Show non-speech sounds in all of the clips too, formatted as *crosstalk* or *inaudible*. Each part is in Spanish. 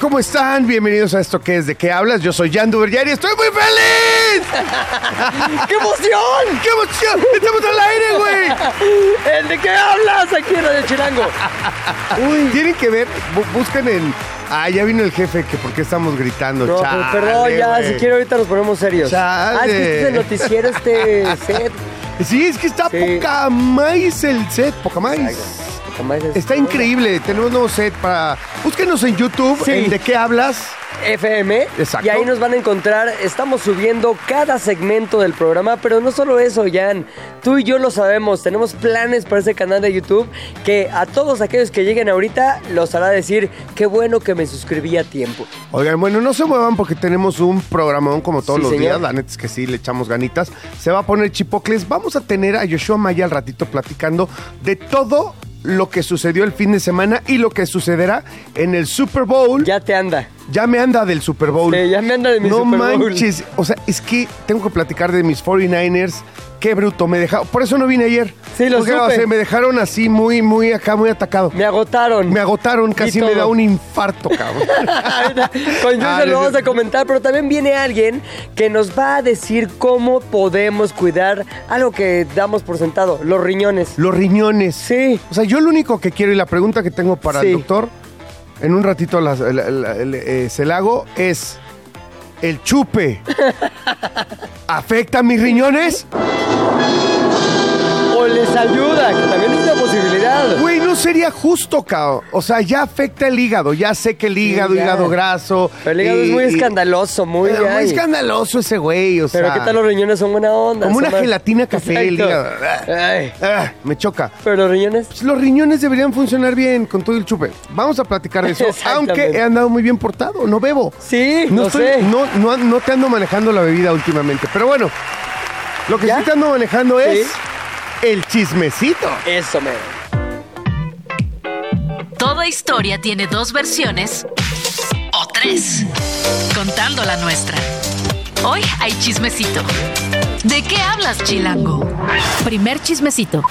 ¿Cómo están? Bienvenidos a esto que es de qué hablas. Yo soy Jan Duverger y estoy muy feliz. *laughs* ¡Qué emoción! ¡Qué emoción! ¡Estamos al aire, güey! ¿El ¿De qué hablas aquí en Radio Chilango? Uy, tienen que ver, bu- busquen en. Ah, ya vino el jefe, que por qué estamos gritando. No, Chale, pero perdón, ya, si quiero ahorita nos ponemos serios. Chale. Ah, es que este es el noticiero, este *laughs* set. Sí, es que está Sí. poca más el set, poca más. Está increíble, tenemos nuevo set para... Búsquenos en YouTube, Sí. en ¿De qué hablas? FM. Exacto. Y ahí nos van a encontrar. Estamos subiendo cada segmento del programa, pero no solo eso, Jan. Tú y yo lo sabemos. Tenemos planes para ese canal de YouTube que a todos aquellos que lleguen ahorita los hará decir qué bueno que me suscribí a tiempo. Oigan, bueno, no se muevan porque tenemos un programón como todos Sí, los señor. días. La neta es que sí, le echamos ganitas. Se va a poner chipocles. Vamos a tener a Yoshua Maya al ratito platicando de todo lo que sucedió el fin de semana y lo que sucederá en el Super Bowl. Ya, te anda. Me anda del Super Bowl. Sí, ya me anda de mi no Super Bowl. manches. O sea, es que tengo que platicar de mis 49ers. Qué bruto me dejaron. Por eso no vine ayer. Sí, lo Porque, supe. o sea, me dejaron así muy, muy acá, muy atacado. Me agotaron. Me agotaron, casi me da un infarto, cabrón. *laughs* Con Ah, lo no, vamos no. a comentar, pero también viene alguien que nos va a decir cómo podemos cuidar algo que damos por sentado, los riñones. Los riñones. Sí. O sea, yo lo único que quiero y la pregunta que tengo para Sí. el doctor, en un ratito las- la- la- la- eh, se la hago, es: ¿el chupe *laughs* afecta a mis riñones? Les ayuda, que también es una posibilidad. Güey, no sería justo, cabrón. O sea, ya afecta el hígado. Ya sé que el hígado, ya. hígado graso. Pero el hígado y- es muy y- escandaloso, muy, Pero muy ay. escandaloso ese güey, o Pero sea. qué tal los riñones son buena onda. Como una más- gelatina café, el Exacto. hígado. Ay, Ah, me choca. Pero los riñones. Pues los riñones deberían funcionar bien con todo el chupe. Vamos a platicar de eso. *laughs* Exactamente. Aunque he andado muy bien portado, no bebo. Sí, No, no estoy- sé. no, no, no te ando manejando la bebida últimamente. Pero bueno, lo que ¿Ya? sí te ando manejando es Sí. El chismecito. Eso, me. Toda historia tiene dos versiones o tres, contando la nuestra. Hoy hay chismecito. ¿De qué hablas, Chilango? Primer chismecito.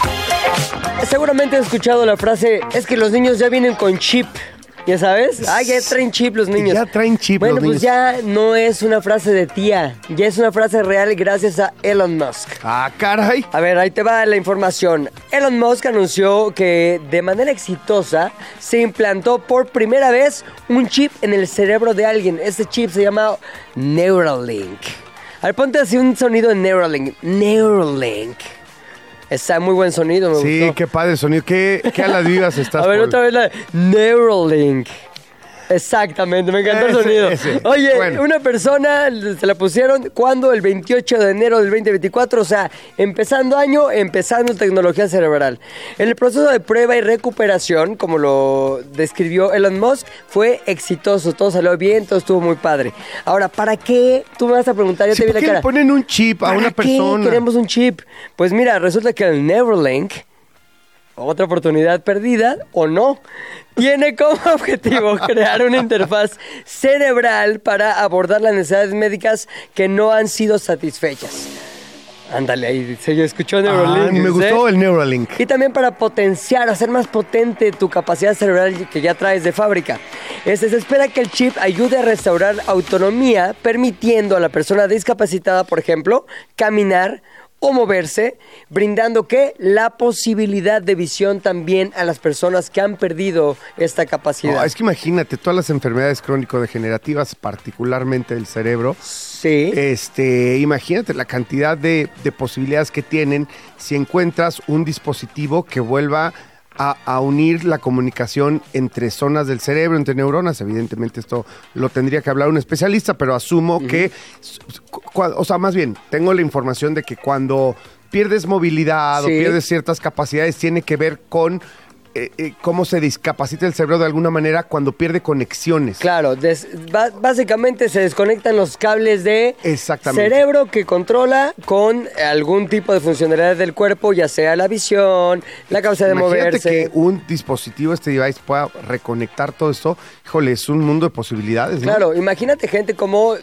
Seguramente has escuchado la frase, es que los niños ya vienen con chip. ¿Ya sabes? Ah, ya traen chip los niños. Ya traen chip Bueno, los pues niños. ya no es una frase de tía, ya es una frase real gracias a Elon Musk. Ah, caray. A ver, ahí te va la información. Elon Musk anunció que de manera exitosa se implantó por primera vez un chip en el cerebro de alguien. Este chip se llama Neuralink. A ver, ponte así un sonido de Neuralink. Neuralink. Está muy buen sonido, me Sí, gustó. qué padre sonido. Qué, qué a las vivas *laughs* estás. A ver, Paul. otra vez la Neuralink. Exactamente, me encantó el sonido. ese. Oye, Bueno. una persona se la pusieron cuando el 28 de enero del 2024, o sea, empezando año, empezando tecnología cerebral. En el proceso de prueba y recuperación, como lo describió Elon Musk, fue exitoso, todo salió bien, todo estuvo muy padre. Ahora, ¿para qué? Tú me vas a preguntar, ya Sí, te vi ¿por la qué le cara. ponen un chip a ¿Para una qué persona? queremos un chip? Pues mira, resulta que el Neuralink, otra oportunidad perdida o no, tiene como *laughs* objetivo crear una interfaz cerebral para abordar las necesidades médicas que no han sido satisfechas. Ándale, ahí se escuchó Ah, Neuralink. me ¿sí? gustó el Neuralink. Y también para potenciar, hacer más potente tu capacidad cerebral que ya traes de fábrica. Este, se espera que el chip ayude a restaurar autonomía, permitiendo a la persona discapacitada, por ejemplo, caminar o moverse, brindando que la posibilidad de visión también a las personas que han perdido esta capacidad. Es que imagínate, todas las enfermedades crónico-degenerativas, particularmente del cerebro, Sí. este, imagínate la cantidad de, de posibilidades que tienen si encuentras un dispositivo que vuelva a, a unir la comunicación entre zonas del cerebro, entre neuronas. Evidentemente esto lo tendría que hablar un especialista, pero asumo que, o sea, más bien, tengo la información de que cuando pierdes movilidad o pierdes ciertas capacidades tiene que ver con eh, eh, cómo se discapacita el cerebro de alguna manera cuando pierde conexiones. Claro, des- básicamente se desconectan los cables de Exactamente. cerebro que controla con algún tipo de funcionalidad del cuerpo, ya sea la visión, la capacidad de Imagínate moverse. que un dispositivo, este device, pueda reconectar todo esto. Híjole, es un mundo de posibilidades, ¿no? Claro, imagínate gente como,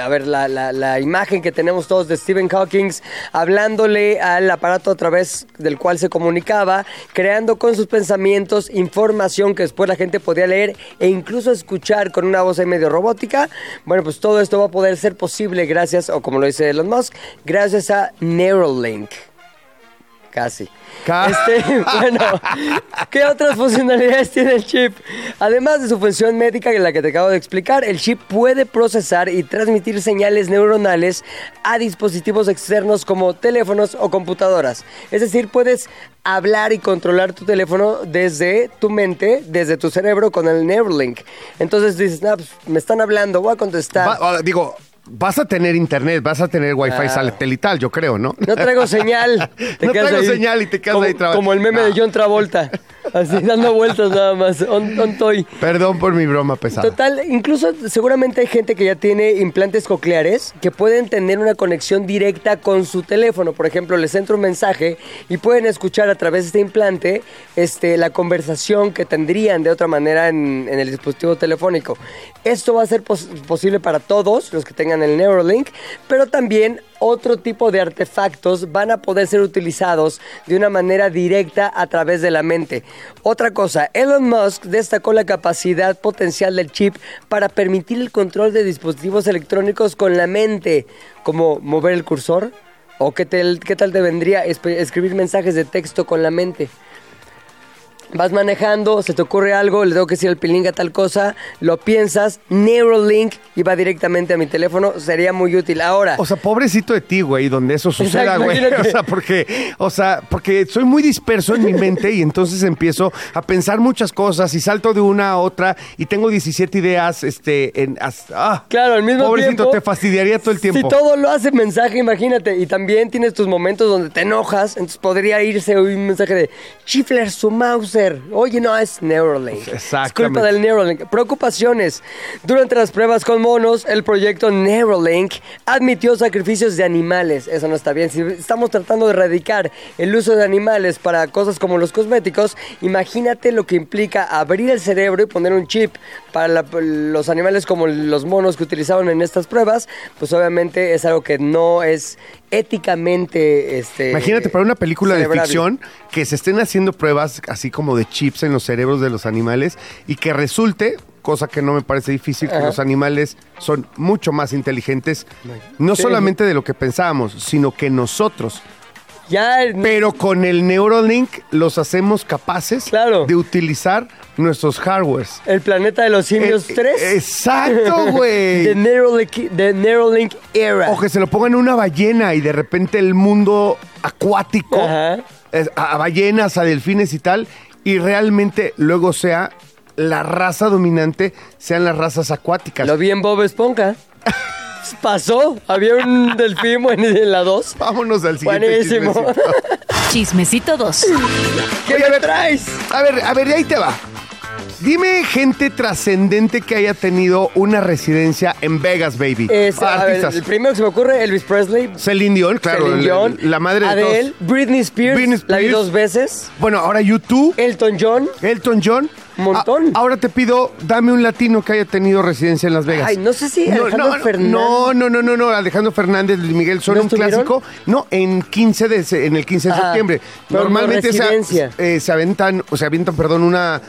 a ver, la, la- la imagen que tenemos todos de Stephen Hawking hablándole al aparato a través del cual se comunicaba, creando con sus pensamientos información que después la gente podía leer e incluso escuchar con una voz ahí medio robótica. Bueno, pues todo esto va a poder ser posible gracias, o como lo dice Elon Musk, gracias a Neuralink. Casi. Ca- Este, *laughs* bueno, ¿qué otras funcionalidades tiene el chip? Además de su función médica, que la que te acabo de explicar, el chip puede procesar y transmitir señales neuronales a dispositivos externos como teléfonos o computadoras. Es decir, puedes hablar y controlar tu teléfono desde tu mente, desde tu cerebro con el Neuralink. Entonces dices, "Ah, pues, me están hablando, voy a contestar. Va- digo, vas a tener internet, vas a tener wifi Ah. satelital, yo creo, ¿no? No traigo señal. *laughs* No traigo ahí señal y te quedas como, ahí trabajando. Como el meme de. John Travolta. *laughs* Así dando vueltas nada más. On, on toy. Perdón por mi broma pesada. Total, incluso seguramente hay gente que ya tiene implantes cocleares que pueden tener una conexión directa con su teléfono. Por ejemplo, les entra un mensaje y pueden escuchar a través de este implante este, la conversación que tendrían de otra manera en, en el dispositivo telefónico. Esto va a ser pos- posible para todos los que tengan el Neuralink, pero también otro tipo de artefactos van a poder ser utilizados de una manera directa a través de la mente. Otra cosa, Elon Musk destacó la capacidad potencial del chip para permitir el control de dispositivos electrónicos con la mente, como mover el cursor o qué tal, qué tal te vendría escribir mensajes de texto con la mente. Vas manejando, se te ocurre algo, le tengo que decir al pilinga tal cosa, lo piensas, Neuralink y va directamente a mi teléfono, sería muy útil. Ahora, O sea, pobrecito de ti, güey, donde eso suceda, Exacto, güey. *laughs* O sea, porque, o sea, porque soy muy disperso en mi mente y entonces empiezo a pensar muchas cosas y salto de una a otra y tengo 17 ideas, este, en, ah, Claro, al mismo pobrecito, tiempo. te fastidiaría todo el tiempo. Si todo lo hace mensaje, imagínate. Y también tienes tus momentos donde te enojas. Entonces podría irse un mensaje de Chifler su Oye, no, es Neuralink. Exactamente. Es culpa del Neuralink. Preocupaciones. Durante las pruebas con monos, el proyecto Neuralink admitió sacrificios de animales. Eso no está bien. Si estamos tratando de erradicar el uso de animales para cosas como los cosméticos, imagínate lo que implica abrir el cerebro y poner un chip para la- los animales como los monos que utilizaron en estas pruebas, pues obviamente es algo que no es éticamente este Imagínate para una película de ficción que se estén haciendo pruebas así como de chips en los cerebros de los animales y que resulte, cosa que no me parece difícil, que los animales son mucho más inteligentes, no Sí. solamente de lo que pensábamos, sino que nosotros. Ya Pero con el Neuralink los hacemos capaces Claro. de utilizar nuestros hardwares. el planeta de los simios Eh, 3 Exacto, *laughs* güey. Neuralink, de Neuralink era. O que se lo pongan una ballena y de repente el mundo acuático, Ajá. es- a, a ballenas, a delfines y tal, y realmente luego sea la raza dominante, sean las razas acuáticas. Lo vi en Bob Esponja. *laughs* Pasó, había un *laughs* delfín en en la 2. Vámonos al siguiente Buenísimo. chismecito. Chismecito 2. ¿Qué Oye, me traes? A ver, a ver, ahí te va. Dime gente trascendente que haya tenido una residencia en Vegas, baby. Es, a ver, Artistas. el primero que se me ocurre, Elvis Presley. Celine Dion, claro. Celine la- Dion, La, madre de todos. Britney Spears, Britney la vi Spears. dos veces. Bueno, ahora YouTube, Elton John. Elton John. Montón. A- ahora te pido, dame un latino que haya tenido residencia en Las Vegas. Ay, no sé si no, Alejandro no, Fernández. No, no, no, no, no, Alejandro Fernández, Luis Miguel son ¿No un estuvieron? clásico. No, en 15 de en el 15 de septiembre. no Normalmente se, eh, se aventan, o se avientan, perdón, una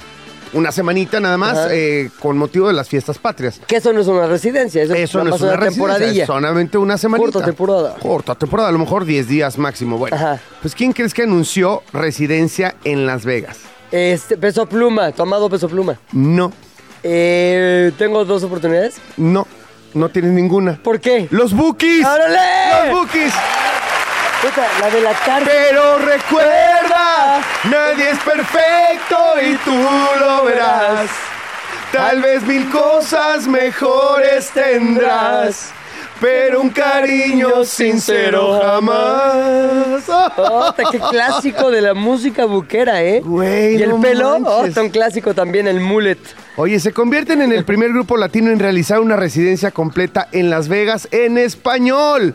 una semanita nada más eh, con motivo de las fiestas patrias. Que eso no es una residencia, eso, Eso no es una residencia, temporadilla. es solamente una semanita. Corta temporada. Corta temporada, a lo mejor 10 días máximo. Bueno, Ajá. pues ¿quién crees que anunció residencia en Las Vegas? Este, peso pluma, tomado peso pluma. No, Eh, tengo dos oportunidades. no, no tienes ninguna. ¿Por qué? ¡Los Bookies! ¡Órale! ¡Los Bookies! Puta, la de la carta. Pero recuerda, nadie es perfecto y tú lo verás. Tal vez mil cosas mejores tendrás. Pero un cariño sincero jamás. Ota, qué clásico de la música buquera, ¿eh? Güey, y el no pelo, manches. oh, un clásico también, el mullet. Oye, se convierten en el primer grupo latino en realizar una residencia completa en Las Vegas en español.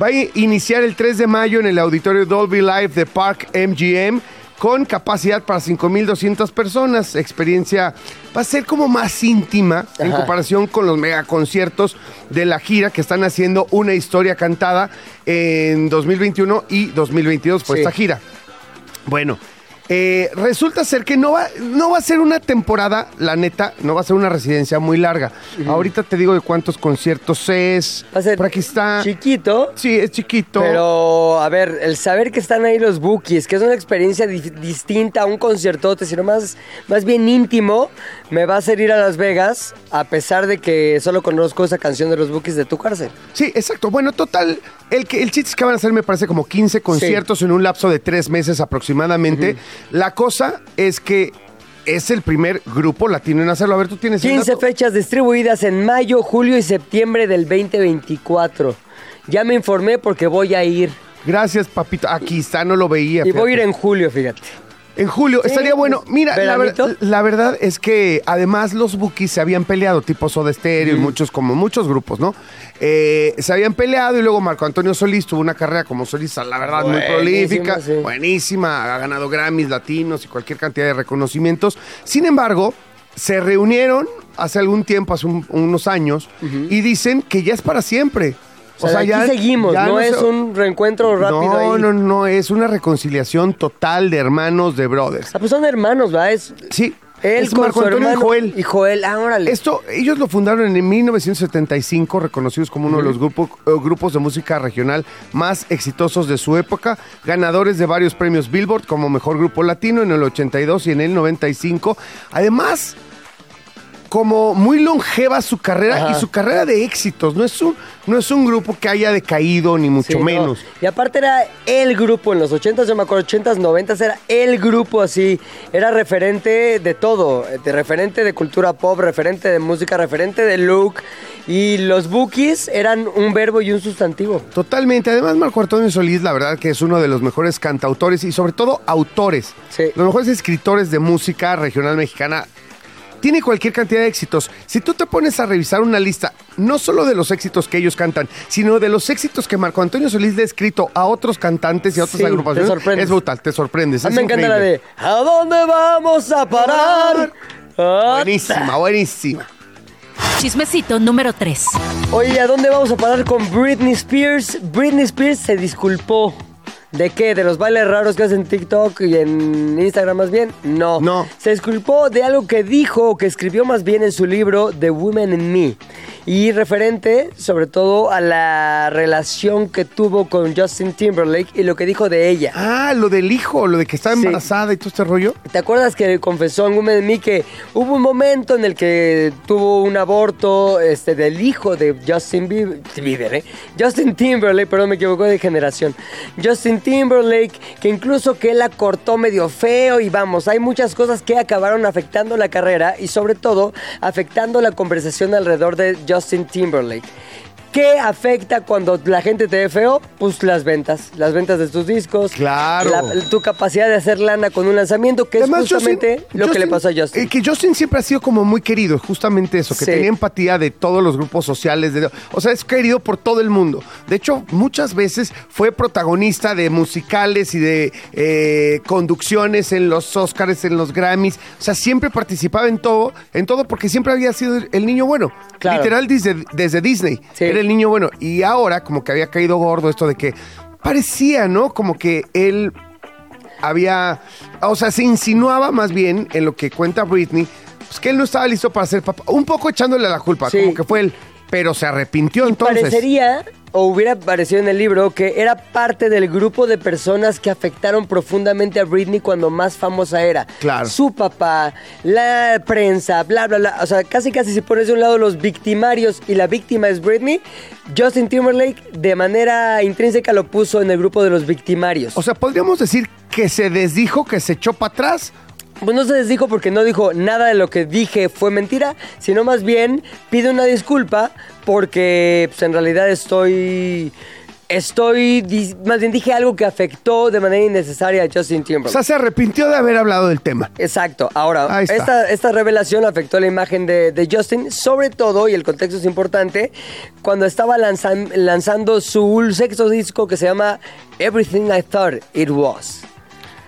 Va a iniciar el 3 de mayo en el auditorio Dolby Live de Park MGM con capacidad para 5.200 personas. Experiencia va a ser como más íntima en comparación con los megaconciertos de la gira que están haciendo una historia cantada en 2021 y 2022 por Sí. esta gira. Bueno, eh, resulta ser que no va, no va a ser una temporada, la neta, no va a ser una residencia muy larga. Ahorita te digo de cuántos conciertos es. Va a ser Por aquí está. chiquito, Sí, es chiquito. pero a ver, el saber que están ahí los bookies, que es una experiencia di- distinta a un conciertote, sino más, más bien íntimo, me va a hacer ir a Las Vegas, a pesar de que solo conozco esa canción de los bookies de tu cárcel. Sí, exacto. Bueno, total, el, que, el chiste es que van a hacer, me parece, como 15 conciertos en un lapso de tres meses aproximadamente. La cosa es que es el primer grupo latino en hacerlo. A ver, tú tienes el 15 dato? fechas distribuidas en mayo, julio y septiembre del 2024. Ya me informé porque voy a ir. Gracias, papito. Aquí está, no lo veía. Y voy a ir en julio, fíjate. En julio, Sí, estaría bueno. Mira, la, ver- ¿veranito? la verdad es que además los Bookies se habían peleado, tipo Soda Stereo y muchos, como muchos grupos, ¿no? Eh, se habían peleado y luego Marco Antonio Solís tuvo una carrera como solista, la verdad, muy prolífica, sí. buenísima, ha ganado Grammys latinos y cualquier cantidad de reconocimientos. Sin embargo, se reunieron hace algún tiempo, hace un- unos años, y dicen que ya es para siempre. O sea, aquí seguimos, ya no, es se- un reencuentro rápido no, ahí. no, no, es una reconciliación total de hermanos, de brothers. Ah, pues son hermanos, ¿va? Es Sí, él es con Marco Antonio y Joel. Y Joel, ah, órale. Esto, ellos lo fundaron en 1975, reconocidos como uno de los grupo- eh, grupos de música regional más exitosos de su época, ganadores de varios premios Billboard como mejor grupo latino en el 82 y en el 95. Además, como muy longeva su carrera Ajá. y su carrera de éxitos. No es un, no es un grupo que haya decaído, ni mucho Sí, no. menos. Y aparte era el grupo en los 80s, yo me acuerdo, 80s, 90s, era el grupo así. Era referente de todo, de referente de cultura pop, referente de música, referente de look. Y los bookies eran un verbo y un sustantivo. Totalmente. Además, Marco Antonio Solís, la verdad que es uno de los mejores cantautores y sobre todo autores. Sí. Los mejores escritores de música regional mexicana. Tiene cualquier cantidad de éxitos. Si tú te pones a revisar una lista, no solo de los éxitos que ellos cantan, sino de los éxitos que Marco Antonio Solís le ha escrito a otros cantantes y a otras Sí, te agrupaciones, sorprendes. es brutal, te sorprendes. A mí me encanta la increíble. de ¿A dónde vamos a parar? Ah, Buenísima, buenísima. Chismecito número 3. Oye, ¿a dónde vamos a parar con Britney Spears? Britney Spears se disculpó. ¿De qué? ¿De los bailes raros que hacen en TikTok y en Instagram más bien? No. No. Se disculpó de algo que dijo o que escribió más bien en su libro The Women in Me. Y referente sobre todo a la relación que tuvo con Justin Timberlake y lo que dijo de ella. Ah, lo del hijo, lo de que estaba Sí. embarazada y todo este rollo. ¿Te acuerdas que confesó en Women in Me que hubo un momento en el que tuvo un aborto este, del hijo de Justin Bieber, Bieber, ¿eh? Justin Timberlake, perdón, me equivoco de generación. Justin Timberlake, que incluso que la cortó medio feo y vamos, hay muchas cosas que acabaron afectando la carrera y sobre todo afectando la conversación alrededor de Justin Timberlake. ¿Qué afecta cuando la gente te ve feo? Pues las ventas, las ventas de tus discos. Claro. la- tu capacidad de hacer lana con un lanzamiento, que Además, es justamente Justin- lo que le pasó a Justin. eh, que Justin siempre ha sido como muy querido, justamente eso, que Sí. tenía empatía de todos los grupos sociales. de- o sea, es querido por todo el mundo. De hecho, muchas veces fue protagonista de musicales y de eh, conducciones en los Oscars, en los Grammys. O sea, siempre participaba en todo, en todo porque siempre había sido el niño bueno. Claro. Literal desde, desde Disney. Sí. Era el niño bueno. Y ahora como que había caído gordo esto de que parecía, ¿no? Como que él había, o sea, se insinuaba más bien en lo que cuenta Britney, pues que él no estaba listo para ser papá, un poco echándole la culpa, Sí. como que fue él, pero se arrepintió entonces. Parecería, o hubiera parecido en el libro, que era parte del grupo de personas que afectaron profundamente a Britney cuando más famosa era. Claro. Su papá, la prensa, bla, bla, bla. O sea, casi, casi si pones de un lado los victimarios y la víctima es Britney, Justin Timberlake de manera intrínseca lo puso en el grupo de los victimarios. O sea, podríamos decir que se desdijo, que se echó para atrás, pues no se desdijo porque no dijo nada de lo que dije fue mentira, sino más bien pide una disculpa porque pues, en realidad estoy... Estoy, más bien dije algo que afectó de manera innecesaria a Justin O Timberlake. sea, se arrepintió de haber hablado del tema. Exacto. Ahora, esta, esta revelación afectó la imagen de, de Justin, sobre todo, y el contexto es importante, cuando estaba lanzan- lanzando su sexto disco que se llama Everything I Thought It Was.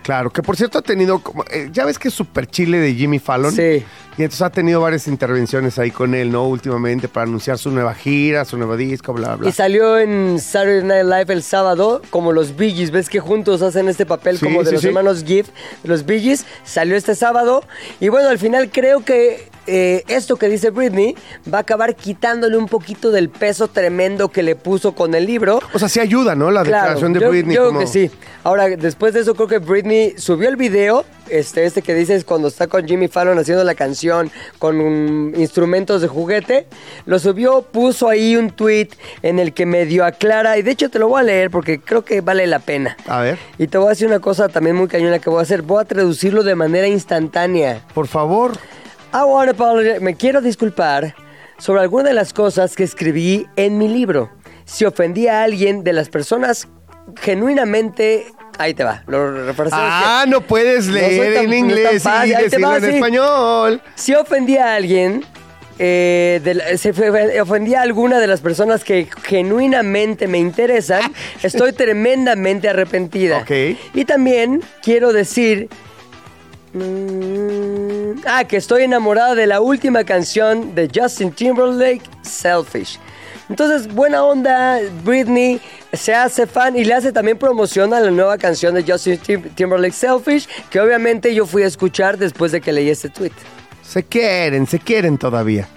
Claro, que por cierto ha tenido, como, eh, ya ves que es super chile de Jimmy Fallon. Sí. Y entonces ha tenido varias intervenciones ahí con él, ¿no? Últimamente para anunciar su nueva gira, su nuevo disco, bla, bla. Y salió en Saturday Night Live el sábado, como los Bee Gees. ¿Ves que juntos hacen este papel Sí, como de sí, los sí. hermanos Gift, de los Bee Gees? Salió este sábado. Y bueno, al final creo que eh, esto que dice Britney va a acabar quitándole un poquito del peso tremendo que le puso con el libro. O sea, sí ayuda, ¿no? La Claro, declaración de yo, Britney. yo como- creo que sí. Ahora, después de eso, creo que Britney subió el video, este, este que dices cuando está con Jimmy Fallon haciendo la canción con um, instrumentos de juguete. Lo subió, puso ahí un tweet en el que medio aclara, y de hecho te lo voy a leer porque creo que vale la pena. A ver, Y te voy a decir una cosa también muy cañona que voy a hacer. Voy a traducirlo de manera instantánea. por favor. I want apologize. Me quiero disculpar sobre alguna de las cosas que escribí en mi libro. Si ofendí a alguien de las personas genuinamente... Ahí te va, lo refraseo. Ah, no puedes No leer tan- en no tan inglés y fácil. Ahí te decirlo va, en sí. español. Si ofendí a alguien, eh, de se fue- ofendí a alguna de las personas que genuinamente me interesan, *laughs* estoy tremendamente arrepentida. Ok. Y también quiero decir... mm, ah, que estoy enamorada de la última canción de Justin Timberlake, Selfish. Entonces, buena onda, Britney se hace fan y le hace también promoción a la nueva canción de Justin Tim- Timberlake, Selfish, que obviamente yo fui a escuchar después de que leí este tweet. Se quieren, se quieren todavía.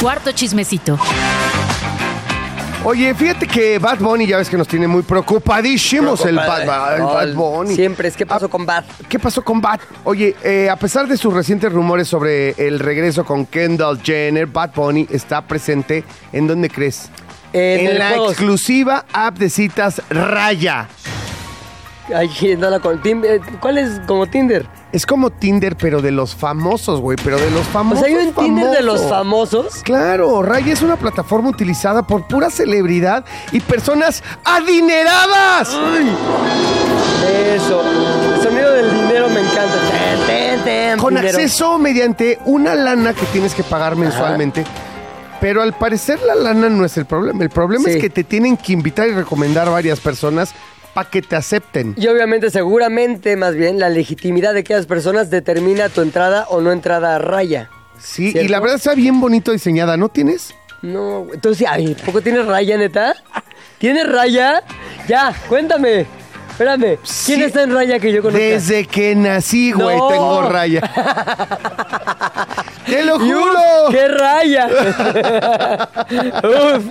Cuarto chismecito. Oye, fíjate que Bad Bunny ya ves que nos tiene muy preocupadísimos el Bad, el Bad Bunny. Siempre es, ¿qué pasó Ah, con Bad? ¿Qué pasó con Bad? Oye, eh, a pesar de sus recientes rumores sobre el regreso con Kendall Jenner, Bad Bunny está presente en dónde crees? En la juegos. exclusiva app de citas Raya. Ay, *laughs* no la con eh, ¿Cuál es como Tinder? Es como Tinder, pero de los famosos, güey, pero de los O famosos. sea, hay un Tinder de los famosos. Claro, Raya es una plataforma utilizada por pura celebridad y personas adineradas. Eso. El sonido del dinero me encanta. Ten, ten, ten, Con dinero. acceso mediante una lana que tienes que pagar mensualmente. Pero al parecer la lana no es el problema. El problema Sí. es que te tienen que invitar y recomendar varias personas para que te acepten. Y obviamente, seguramente, más bien, la legitimidad de aquellas personas determina tu entrada o no entrada a raya. Sí, y la verdad está bien bonito diseñada, ¿no tienes? No, entonces, ay, ¿poco tienes raya, neta? ¿Tienes raya? Ya, cuéntame. Espérame, ¿quién Sí. está en raya que yo conozca? Desde que nací, güey, No. tengo raya. *laughs* ¡Te lo ¡Y uf, juro! ¡Qué raya! *laughs* Uf.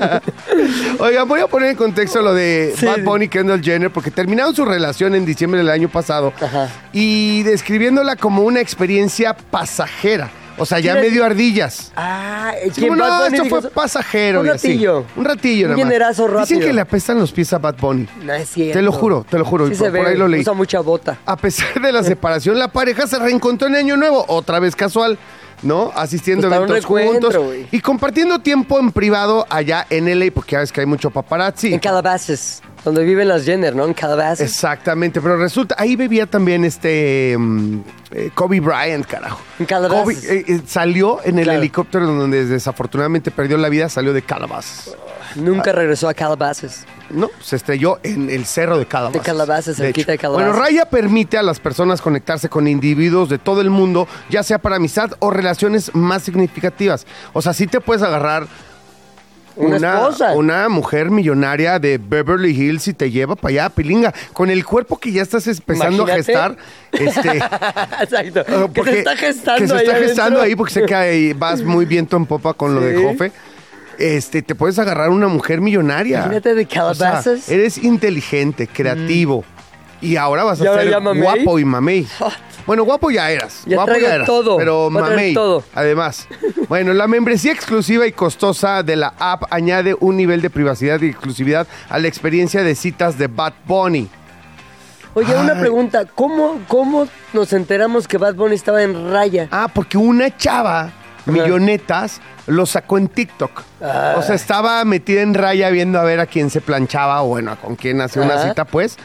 Oigan, voy a poner en contexto lo de Sí. Bad Bunny y Kendall Jenner, porque terminaron su relación en diciembre del año pasado Ajá. y describiéndola como una experiencia pasajera. O sea, ya ¿Quién es? medio ardillas. Ah, Sí, ¿quién como, Bad no, Bunny esto dijo fue eso? pasajero. Un y así. ratillo. Un ratillo, Un nada más. Dicen rápido. que le apestan los pies a Bad Bunny. No es cierto. Te lo juro, te lo juro. Sí se por, ve, por ahí lo leí. usa mucha bota. A pesar de la separación, la pareja se reencontró en Año Nuevo, otra vez casual, ¿no? Asistiendo Pues a para un eventos reencuentro, juntos güey. y compartiendo tiempo en privado allá en LA, porque ya ves que hay mucho paparazzi. En Calabasas, donde viven las Jenner, ¿no? En Calabasas. Exactamente, pero resulta, ahí bebía también este mm, eh, Kobe Bryant, carajo. En Calabasas. Kobe eh, eh, salió en el Claro. helicóptero donde desafortunadamente perdió la vida, salió de Calabasas. Nunca regresó a Calabasas. No, se estrelló en el cerro de Calabasas. De Calabasas, cerquita hecho. de Calabasas. Bueno, Raya permite a las personas conectarse con individuos de todo el mundo, ya sea para amistad o relaciones más significativas. O sea, sí te puedes agarrar Una esposa. una mujer millonaria de Beverly Hills y te lleva para allá, pilinga, con el cuerpo que ya estás empezando Imagínate. a gestar. Este, *laughs* Exacto. Ah, que se está gestando que se ahí gestando porque sé que ahí vas muy viento en popa con lo de. Jofe. Este, te puedes agarrar una mujer millonaria. Imagínate de O sea, Calabasas. eres inteligente, creativo. Y ahora vas a ¿Y ahora ser guapo y mamey. *laughs* Bueno, guapo ya eras. Ya guapo ya eras. todo. Pero mamey. todo. Además. *laughs* Bueno, la membresía exclusiva y costosa de la app añade un nivel de privacidad y exclusividad a la experiencia de citas de Bad Bunny. Oye, una pregunta. ¿Cómo, ¿Cómo nos enteramos que Bad Bunny estaba en raya? Ah, porque una chava, millonetas, lo sacó en TikTok. Ah. O sea, estaba metida en raya viendo a ver a quién se planchaba o bueno, con quién hacía una cita, pues.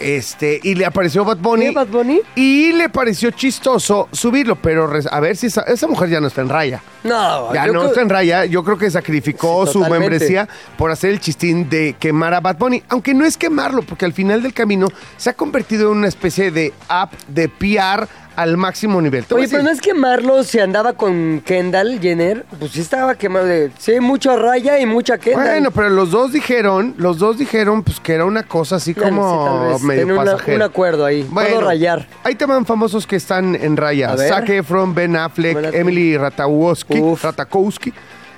Este, y le apareció Bad Bunny. ¿Sí, Bad Bunny? Y le pareció chistoso subirlo, pero a ver si esa, esa mujer ya no está en raya. No, Ya no creo- está en raya. Yo creo que sacrificó Sí, su totalmente. membresía por hacer el chistín de quemar a Bad Bunny. Aunque no es quemarlo, porque al final del camino se ha convertido en una especie de app de PR al máximo nivel. Te voy Oye, a pero no es quemarlo si andaba con Kendall Jenner. Pues sí estaba quemado de... Sí, mucha raya y mucha Kendall. Bueno, pero los dos dijeron, los dos dijeron pues que era una cosa así Bueno, como sí, tal vez. medio Tiene una- pasajera. un acuerdo ahí. Puedo rayar. Ahí te van famosos que están en raya. A ver. Zac Efron, Ben Affleck, Ben Affleck. Emily Ratajkowski, Uf. Ratajkowski.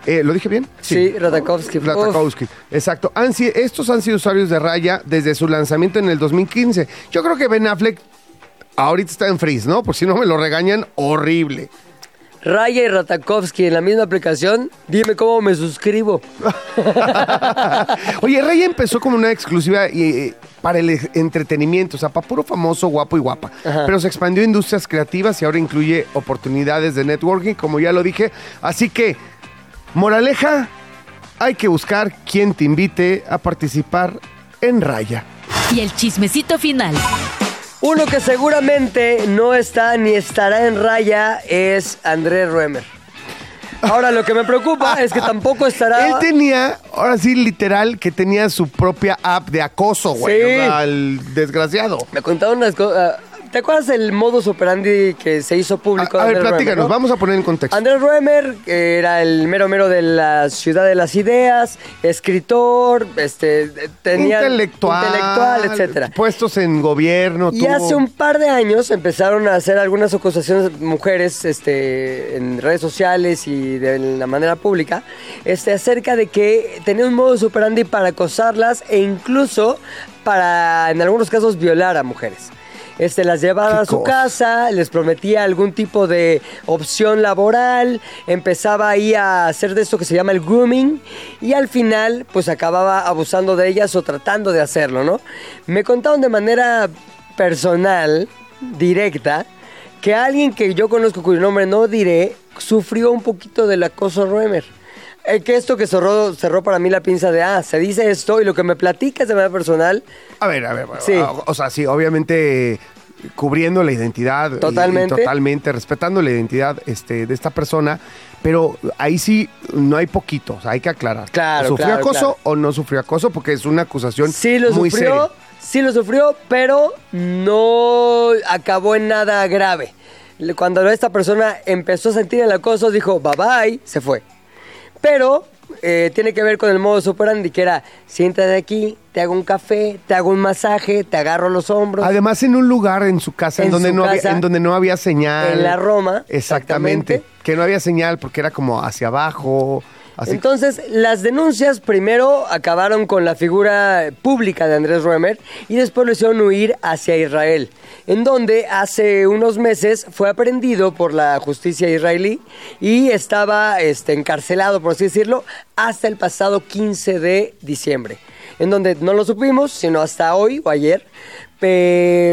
Eh, ¿Lo dije bien? Sí, Ratajkowski. Uf. Ratajkowski, exacto. Han si- estos han sido usuarios de raya desde su lanzamiento en el 2015. Yo creo que Ben Affleck ahorita está en freeze, ¿no? Por si no me lo regañan, horrible. Raya y Ratajkowski en la misma aplicación. Dime cómo me suscribo. *laughs* Oye, Raya empezó como una exclusiva eh, para el e- entretenimiento, o sea, para puro famoso, guapo y guapa. Ajá. Pero se expandió a industrias creativas y ahora incluye oportunidades de networking, como ya lo dije. Así que, moraleja, hay que buscar quien te invite a participar en Raya. Y el chismecito final. Uno que seguramente no está ni estará en raya es Andrés Ruemer. Ahora, lo que me preocupa *laughs* es que tampoco estará... Él tenía, ahora sí, literal, que tenía su propia app de acoso, güey. Sí. O sea, el desgraciado. Me contaron unas cosas... ¿Te acuerdas el modus operandi que se hizo público? A, a de ver, platícanos, no? vamos a poner en contexto. Andrés Ruemer que era el mero mero de la ciudad de las ideas, escritor, este, tenía intelectual, intelectual, etcétera. Puestos en gobierno. Y tuvo- hace un par de años empezaron a hacer algunas acusaciones mujeres este, en redes sociales y de la manera pública este, acerca de que tenía un modo superandi para acosarlas e incluso para, en algunos casos, violar a mujeres. Este, las llevaba a su cosa. casa, les prometía algún tipo de opción laboral, empezaba ahí a hacer de esto que se llama el grooming y al final pues acababa abusando de ellas o tratando de hacerlo, ¿no? Me contaron de manera personal, directa, que alguien que yo conozco cuyo nombre no diré, sufrió un poquito del acoso Ruemer. Eh, que esto que cerró, cerró para mí la pinza de, ah, se dice esto y lo que me platicas de manera personal, A ver, a ver, Sí. o sea, sí, obviamente cubriendo la identidad. y- y Totalmente. totalmente, respetando la identidad este, de esta persona, pero ahí sí no hay poquito, o sea, hay que aclarar. Claro, ¿O ¿Sufrió claro, acoso claro. o no sufrió acoso? Porque es una acusación Sí lo muy sufrió, seria. sí lo sufrió, pero no acabó en nada grave. Cuando esta persona empezó a sentir el acoso, dijo bye bye, se fue. Pero eh, tiene que ver con el modo superandi, que era siéntate aquí, te hago un café, te hago un masaje, te agarro los hombros. Además, en un lugar en su casa en, En donde, no casa, había, en donde no había señal. en la Roma, Exactamente. exactamente. Que no había señal porque era como hacia abajo. Así Entonces, las denuncias primero acabaron con la figura pública de Andrés Ruemer y después lo hicieron huir hacia Israel, en donde hace unos meses fue aprendido por la justicia israelí y estaba este, encarcelado, por así decirlo, hasta el pasado 15 de diciembre, en donde no lo supimos, sino hasta hoy o ayer.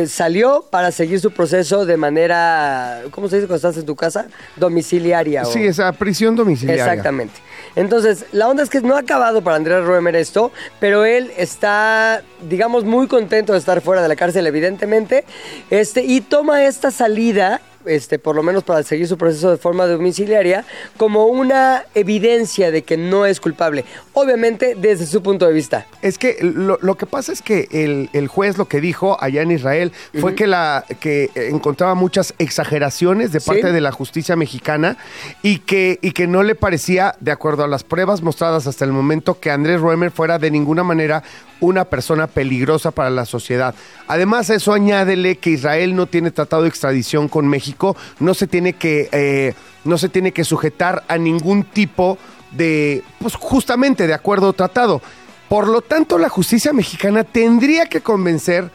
salió para seguir su proceso de manera, ¿cómo se dice cuando estás en tu casa? Domiciliaria. o- Sí, esa prisión domiciliaria. Exactamente. Entonces, la onda es que no ha acabado para Andrés Ruemer esto, pero él está, digamos, muy contento de estar fuera de la cárcel, evidentemente, este, y toma esta salida, este, por lo menos para seguir su proceso de forma domiciliaria, como una evidencia de que no es culpable. Obviamente, desde su punto de vista. Es que lo, lo que pasa es que el, el juez lo que dijo allá en Israel fue que, la, que encontraba muchas exageraciones de Sí. parte de la justicia mexicana y que, y que no le parecía, de acuerdo a las pruebas mostradas hasta el momento, que Andrés Roemer fuera de ninguna manera una persona peligrosa para la sociedad. Además, eso añádele que Israel no tiene tratado de extradición con México, no se tiene que, eh, no se tiene que sujetar a ningún tipo de, pues justamente de acuerdo tratado. Por lo tanto, la justicia mexicana tendría que convencer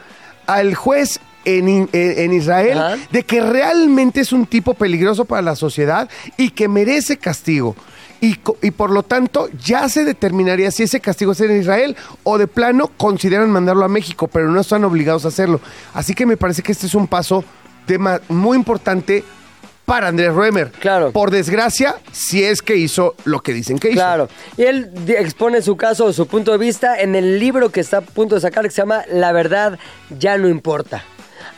al juez en, in- en- Israel Ajá. de que realmente es un tipo peligroso para la sociedad y que merece castigo. Y, y por lo tanto ya se determinaría si ese castigo es en Israel o de plano consideran mandarlo a México, pero no están obligados a hacerlo. Así que me parece que este es un paso tema muy importante para Andrés Ruemer. Claro. Por desgracia, si es que hizo lo que dicen que hizo. Claro. Y él expone su caso, su punto de vista en el libro que está a punto de sacar que se llama La verdad ya no importa.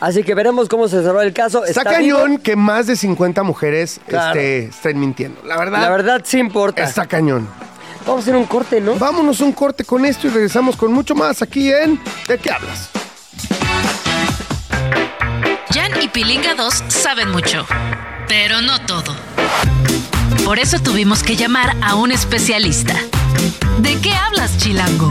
Así que veremos cómo se cerró el caso. Está, cañón que más de 50 mujeres Claro. este, estén mintiendo. La verdad, La verdad sí importa. está cañón. Vamos a hacer un corte, ¿no? Vámonos un corte con esto y regresamos con mucho más aquí en ¿De qué hablas? Jan y Pilinga 2 saben mucho, pero no todo. Por eso tuvimos que llamar a un especialista. ¿De qué hablas, Chilango?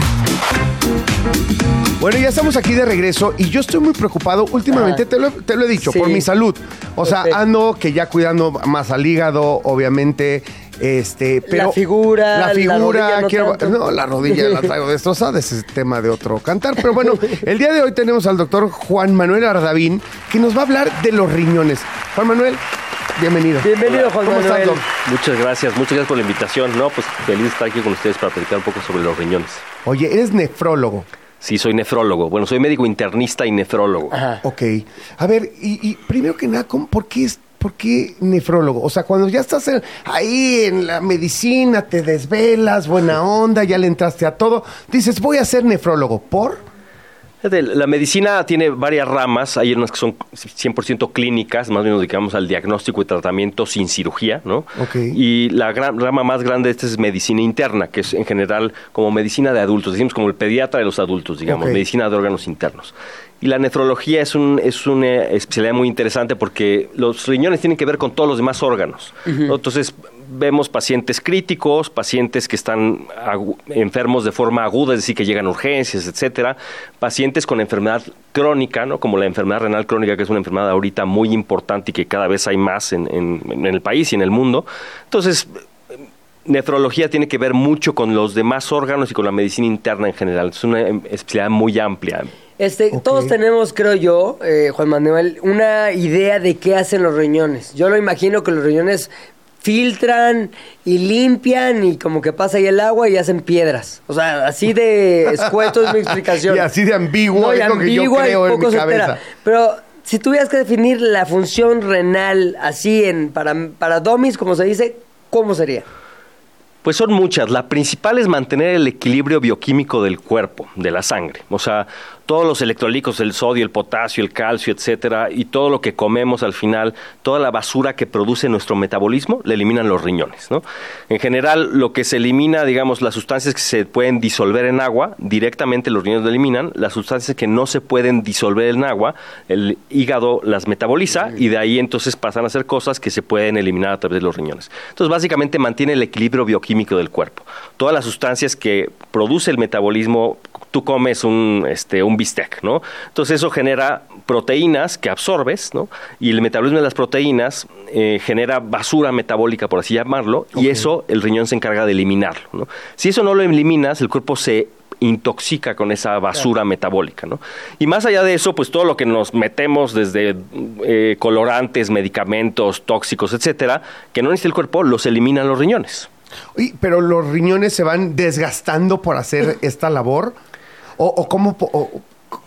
Bueno, ya estamos aquí de regreso y yo estoy muy preocupado. Últimamente Ajá. te lo, te lo he dicho, Sí. por mi salud. O sea, Perfecto. ando que ya cuidando más al hígado, obviamente. Este, pero figura, la la figura, no quiero- no, la rodilla la *laughs* traigo destrozada, ese es tema de otro cantar. Pero bueno, el día de hoy tenemos al doctor Juan Manuel Ardavín, que nos va a hablar de los riñones. Juan Manuel, bienvenido. Bienvenido, Juan ¿Cómo Manuel. estás? Muchas gracias, muchas gracias por la invitación. No, pues feliz de estar aquí con ustedes para platicar un poco sobre los riñones. Oye, eres nefrólogo. Sí, soy nefrólogo. Bueno, soy médico internista y nefrólogo. Ajá. Ok. A ver, y, y primero que nada, ¿cómo- ¿por qué, es, ¿por qué nefrólogo? O sea, cuando ya estás ahí en la medicina, te desvelas, buena onda, ya le entraste a todo, dices, voy a ser nefrólogo. ¿Por? La medicina tiene varias ramas, hay unas que son 100% clínicas, más bien nos dedicamos al diagnóstico y tratamiento sin cirugía, ¿no? Y la gran, rama más grande de esta es medicina interna, que es en general como medicina de adultos, decimos como el pediatra de los adultos, digamos, medicina de órganos internos. Y la nefrología es, un, es una especialidad muy interesante porque los riñones tienen que ver con todos los demás órganos. ¿no? Entonces, vemos pacientes críticos, pacientes que están enfermos de forma aguda, es decir, que llegan a urgencias, etcétera, pacientes con enfermedad crónica, ¿no? como la enfermedad renal crónica, que es una enfermedad ahorita muy importante y que cada vez hay más en, en- en el país y en el mundo. Entonces, nefrología tiene que ver mucho con los demás órganos y con la medicina interna en general. Es una especialidad muy amplia. Este. Todos tenemos, creo yo, eh, Juan Manuel, una idea de qué hacen los riñones. Yo lo imagino que los riñones filtran y limpian y como que pasa ahí el agua y hacen piedras. O sea, así de *laughs* escueto es mi explicación. Y así de ambiguo No, y es lo que yo ambigua y creo en mi cabeza. Pero si tuvieras que definir la función renal así en para, para domis, como se dice, ¿cómo sería? Pues son muchas. La principal es mantener el equilibrio bioquímico del cuerpo, de la sangre. O sea, todos los electrolíticos, el sodio, el potasio, el calcio, etcétera, y todo lo que comemos al final, toda la basura que produce nuestro metabolismo, le eliminan los riñones, ¿no? En general, lo que se elimina, digamos, las sustancias que se pueden disolver en agua, directamente los riñones lo eliminan. Las sustancias que no se pueden disolver en agua, el hígado las metaboliza y de ahí entonces pasan a ser cosas que se pueden eliminar a través de los riñones. Entonces, básicamente mantiene el equilibrio bioquímico del cuerpo. Todas las sustancias que produce el metabolismo, tú comes un, este, un bistec, ¿no? Entonces eso genera proteínas que absorbes, ¿no? Y el metabolismo de las proteínas eh, genera basura metabólica, por así llamarlo, y eso el riñón se encarga de eliminarlo, ¿no? Si eso no lo eliminas, el cuerpo se intoxica con esa basura metabólica, ¿no? Y más allá de eso, pues todo lo que nos metemos desde eh, colorantes, medicamentos, tóxicos, etcétera, que no necesita el cuerpo, los eliminan los riñones. Pero los riñones se van desgastando por hacer *clears throat* esta labor. ¿O, cómo, o-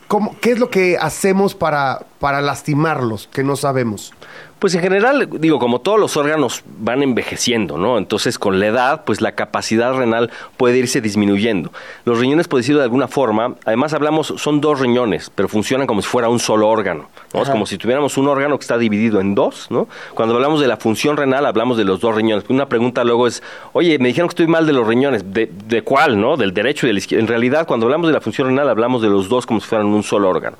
cómo- qué es lo que hacemos para, para lastimarlos que no sabemos? Pues en general, digo, como todos los órganos van envejeciendo, ¿no? Entonces, con la edad, pues la capacidad renal puede irse disminuyendo. Los riñones, por decirlo de alguna forma, además hablamos, son dos riñones, pero funcionan como si fuera un solo órgano, ¿no? Es como si tuviéramos un órgano que está dividido en dos, ¿no? Cuando hablamos de la función renal, hablamos de los dos riñones. Una pregunta luego es, oye, me dijeron que estoy mal de los riñones, ¿de, de cuál, no? Del derecho y del izquierdo. En realidad, cuando hablamos de la función renal, hablamos de los dos como si fueran un solo órgano.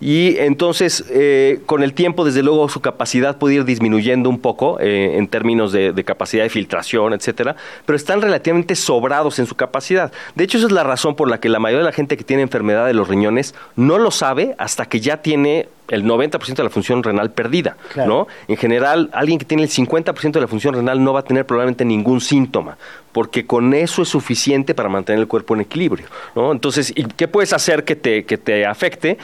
Y entonces, eh, con el tiempo, desde luego, su capacidad puede ir disminuyendo un poco eh, en términos de, de capacidad de filtración, etcétera, pero están relativamente sobrados en su capacidad. De hecho, esa es la razón por la que la mayoría de la gente que tiene enfermedad de los riñones no lo sabe hasta que ya tiene el 90% de la función renal perdida, Claro. ¿no? En general, alguien que tiene el 50% de la función renal no va a tener probablemente ningún síntoma, porque con eso es suficiente para mantener el cuerpo en equilibrio, ¿no? Entonces, ¿y qué puedes hacer que te, que te afecte?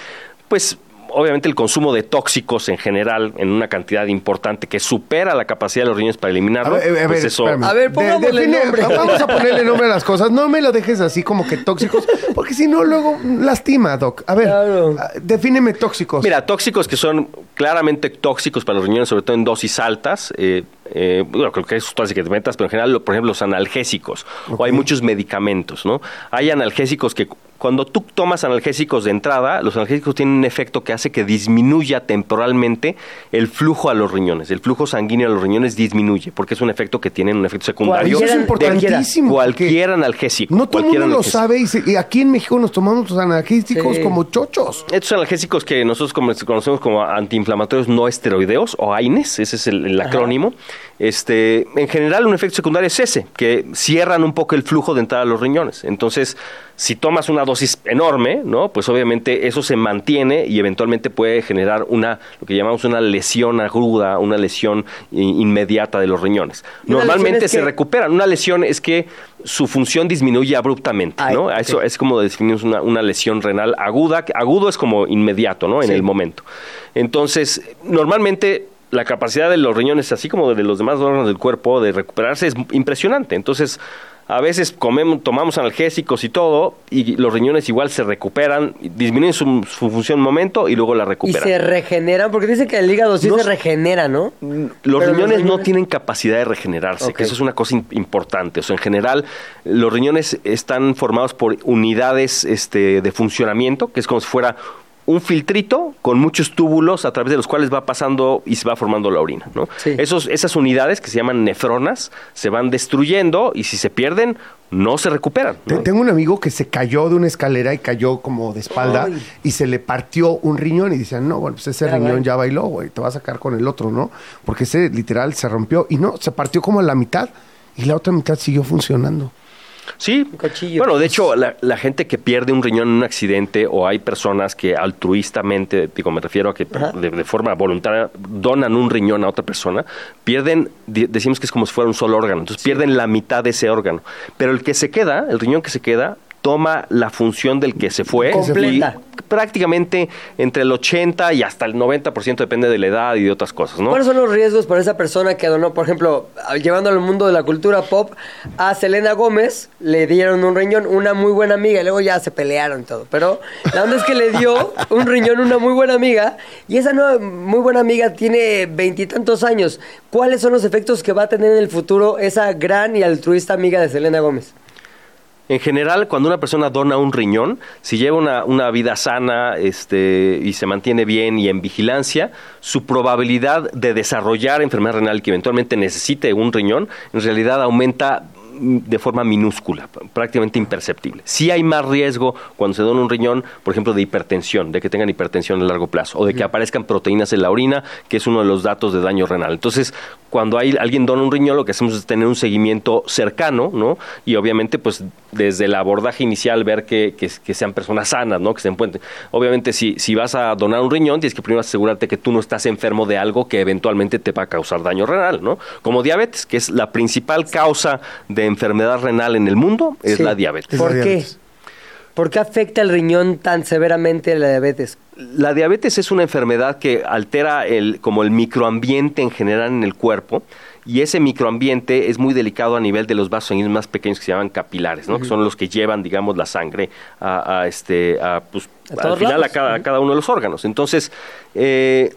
Pues obviamente el consumo de tóxicos en general en una cantidad importante que supera la capacidad de los riñones para eliminarlo, A ver, a pues ver, eso... espérame. A ver, pongámosle define- nombre. Vamos a ponerle nombre a las cosas. No me lo dejes así como que tóxicos, porque si no, luego lastima, Doc. A ver, Claro. ah, defíneme tóxicos. Mira, tóxicos que son claramente tóxicos para los riñones, sobre todo en dosis altas. Eh, eh, bueno, creo que hay sustancias que te metas, pero en general, por ejemplo, los analgésicos. O hay muchos medicamentos, ¿no? Hay analgésicos que cuando tú tomas analgésicos de entrada, los analgésicos tienen un efecto que hace que disminuya temporalmente el flujo a los riñones. El flujo sanguíneo a los riñones disminuye, porque es un efecto que tiene un efecto secundario. Eso es importantísimo. Cualquier analgésico. No todo el mundo lo sabe y, se- y aquí en México nos tomamos los analgésicos Sí. como chochos. Estos analgésicos que nosotros conocemos como antiinflamatorios no esteroideos o AINES, ese es el, el acrónimo. Este, en general, un efecto secundario es ese, que cierran un poco el flujo de entrada a los riñones. Entonces, si tomas una dosis enorme, ¿no? Pues obviamente eso se mantiene y eventualmente puede generar una, lo que llamamos una lesión aguda, una lesión inmediata de los riñones. ¿Y una Normalmente se recuperan. Una lesión es que su función disminuye abruptamente, Ay, ¿no? Eso es como definimos una, una lesión renal aguda. Agudo es como inmediato, ¿no? En el momento. Entonces, normalmente la capacidad de los riñones, así como de los demás órganos del cuerpo, de recuperarse es impresionante. Entonces, a veces comemos, tomamos analgésicos y todo, y los riñones igual se recuperan, disminuyen su, su función un momento y luego la Y recuperan. se regeneran, porque dicen que el hígado sí No se regenera, ¿no? Los Pero riñones, no tienen capacidad de regenerarse, que eso es una cosa importante. O sea, en general, los riñones están formados por unidades este, de funcionamiento, que es como si fuera un filtrito con muchos túbulos a través de los cuales va pasando y se va formando la orina. ¿no? Sí. Esos, esas unidades que se llaman nefronas se van destruyendo y si se pierden, no se recuperan. Tengo un amigo que se cayó de una escalera y cayó como de espalda Ay. y se le partió un riñón y decían, no, bueno, pues ese Ya riñón va. ya bailó, güey, te va a sacar con el otro, ¿no? Porque ese literal se rompió y no, se partió como a la mitad y la otra mitad siguió funcionando. Sí. Cuchillo. Bueno, de hecho, la, la gente que pierde un riñón en un accidente o hay personas que altruistamente, digo, me refiero a que de, de forma voluntaria donan un riñón a otra persona, pierden, decimos que es como si fuera un solo órgano, entonces pierden la mitad de ese órgano. Pero el que se queda, el riñón que se queda, toma la función del que se fue. Completa. prácticamente entre el 80 y hasta el 90% depende de la edad y de otras cosas, ¿no? ¿Cuáles son los riesgos para esa persona que donó, por ejemplo, llevándolo al mundo de la cultura pop, a Selena Gómez le dieron un riñón, una muy buena amiga, y luego ya se pelearon y todo. Pero la onda es que le dio *laughs* un riñón una muy buena amiga, y esa nueva muy buena amiga tiene veintitantos años. ¿Cuáles son los efectos que va a tener en el futuro esa gran y altruista amiga de Selena Gómez? En general, cuando una persona dona un riñón, si lleva una, una vida sana este, y se mantiene bien y en vigilancia, su probabilidad de desarrollar enfermedad renal que eventualmente necesite un riñón, en realidad aumenta de forma minúscula, prácticamente imperceptible. Sí hay más riesgo cuando se dona un riñón, por ejemplo, de hipertensión, de que tengan hipertensión a largo plazo, o de que aparezcan proteínas en la orina, que es uno de los datos de daño renal. Entonces, cuando hay, alguien dona un riñón, lo que hacemos es tener un seguimiento cercano, ¿no? Y obviamente, pues, desde el abordaje inicial, ver que, que- que sean personas sanas, ¿no? Que se encuentren. Obviamente, si, si vas a donar un riñón, tienes que primero asegurarte que tú no estás enfermo de algo que eventualmente te va a causar daño renal, ¿no? Como diabetes, que es la principal causa de enfermedad renal en el mundo, es Sí. la diabetes. Es ¿Por qué? ¿Por qué afecta el riñón tan severamente la diabetes? La diabetes es una enfermedad que altera el, como el microambiente en general en el cuerpo y ese microambiente es muy delicado a nivel de los vasos sanguíneos más pequeños que se llaman capilares, ¿no? que son los que llevan, digamos, la sangre a, a, este, a, pues, A al final a cada, a cada uno de los órganos. Entonces, eh,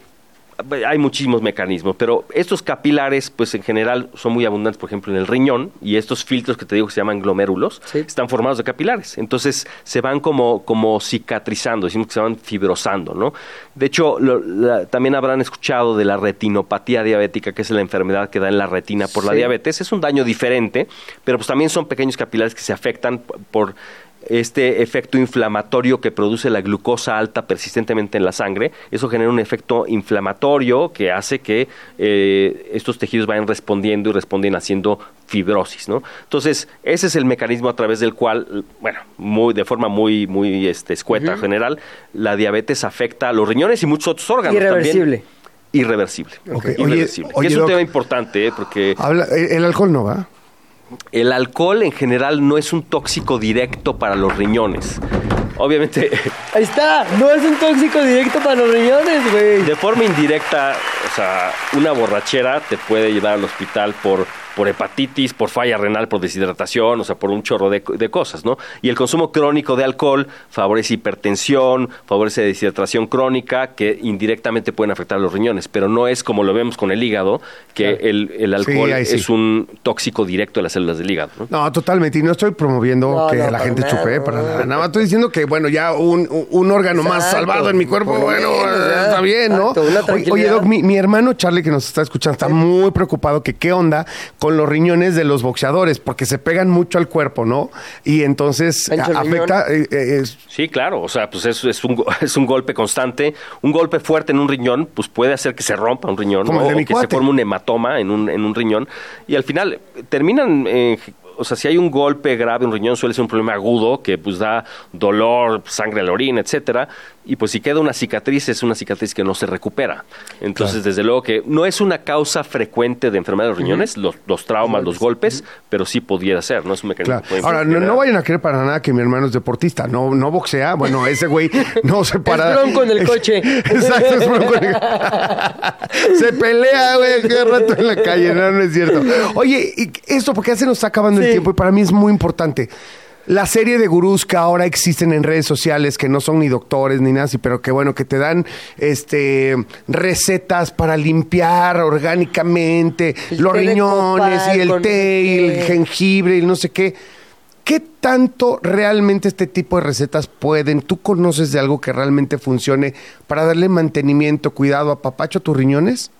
hay muchísimos mecanismos, pero estos capilares, pues en general son muy abundantes, por ejemplo, en el riñón, y estos filtros que te digo que se llaman glomérulos, Sí. están formados de capilares. Entonces se van como, como cicatrizando, decimos que se van fibrosando, ¿no? De hecho, lo- la- también habrán escuchado de la retinopatía diabética, que es la enfermedad que da en la retina por la diabetes. Es un daño diferente, pero pues también son pequeños capilares que se afectan por este efecto inflamatorio que produce la glucosa alta persistentemente en la sangre, eso genera un efecto inflamatorio que hace que eh, estos tejidos vayan respondiendo y responden haciendo fibrosis, ¿no? Entonces, ese es el mecanismo a través del cual, bueno, muy, de forma muy, muy este, escueta general, la diabetes afecta a los riñones y muchos otros órganos Irreversible. también. Irreversible. Ok. Irreversible. Oye, es un Doc. tema importante, ¿eh? porque Habla, el, el alcohol no va. El alcohol en general no es un tóxico directo para los riñones. obviamente, *laughs* Ahí está. No es un tóxico directo para los riñones, güey. de forma indirecta, o sea, una borrachera te puede llevar al hospital por, por hepatitis, por falla renal, por deshidratación, o sea, por un chorro de, de cosas, ¿no? Y el consumo crónico de alcohol favorece hipertensión, favorece deshidratación crónica, que indirectamente pueden afectar a los riñones, pero no es como lo vemos con el hígado, que el, el alcohol sí. es un tóxico directo de las células del hígado, ¿no? No, totalmente. Y no estoy promoviendo No, que no, la gente nada, chupe, para nada. no. Nada más estoy diciendo que, bueno, ya un, órgano más salvado en mi cuerpo, bueno, ya. está bien, ¿no? Oye. Doc, mi, mi hermano Charlie, que nos está escuchando, está muy preocupado que qué onda con los riñones de los boxeadores, porque se pegan mucho al cuerpo, ¿no? Y entonces afecta... eh, eh, es- Sí, claro, o sea, pues es, es, un, *laughs* es un golpe constante. Un golpe fuerte en un riñón, pues puede hacer que se rompa un riñón, Como ¿no? el de o mi que se forme un hematoma en un, en un riñón. Y al final terminan, eh, o sea, si hay un golpe grave en un riñón, suele ser un problema agudo que pues da dolor, sangre a la orina, etcétera. Y pues si queda una cicatriz, es una cicatriz que no se recupera. Entonces, desde luego que no es una causa frecuente de enfermedad de los riñones, los, los traumas, los golpes, pero sí pudiera ser, ¿no? Es un mecanismo. Claro. Ahora, no, no vayan a creer para nada que mi hermano es deportista, no, no boxea. Bueno, ese güey no se para. Es bronco en el coche. Exacto, es bronco en el Se pelea, güey, cada rato en la calle, no, no es cierto. Oye, y esto porque ya se nos está acabando el tiempo y para mí es muy importante. La serie de gurús que ahora existen en redes sociales, que no son ni doctores ni nada así, pero que bueno, que te dan este recetas para limpiar orgánicamente El los riñones y el té y el jengibre y no sé qué. ¿Qué tanto realmente este tipo de recetas pueden? ¿Tú conoces de algo que realmente funcione para darle mantenimiento, cuidado a papacho a tus riñones?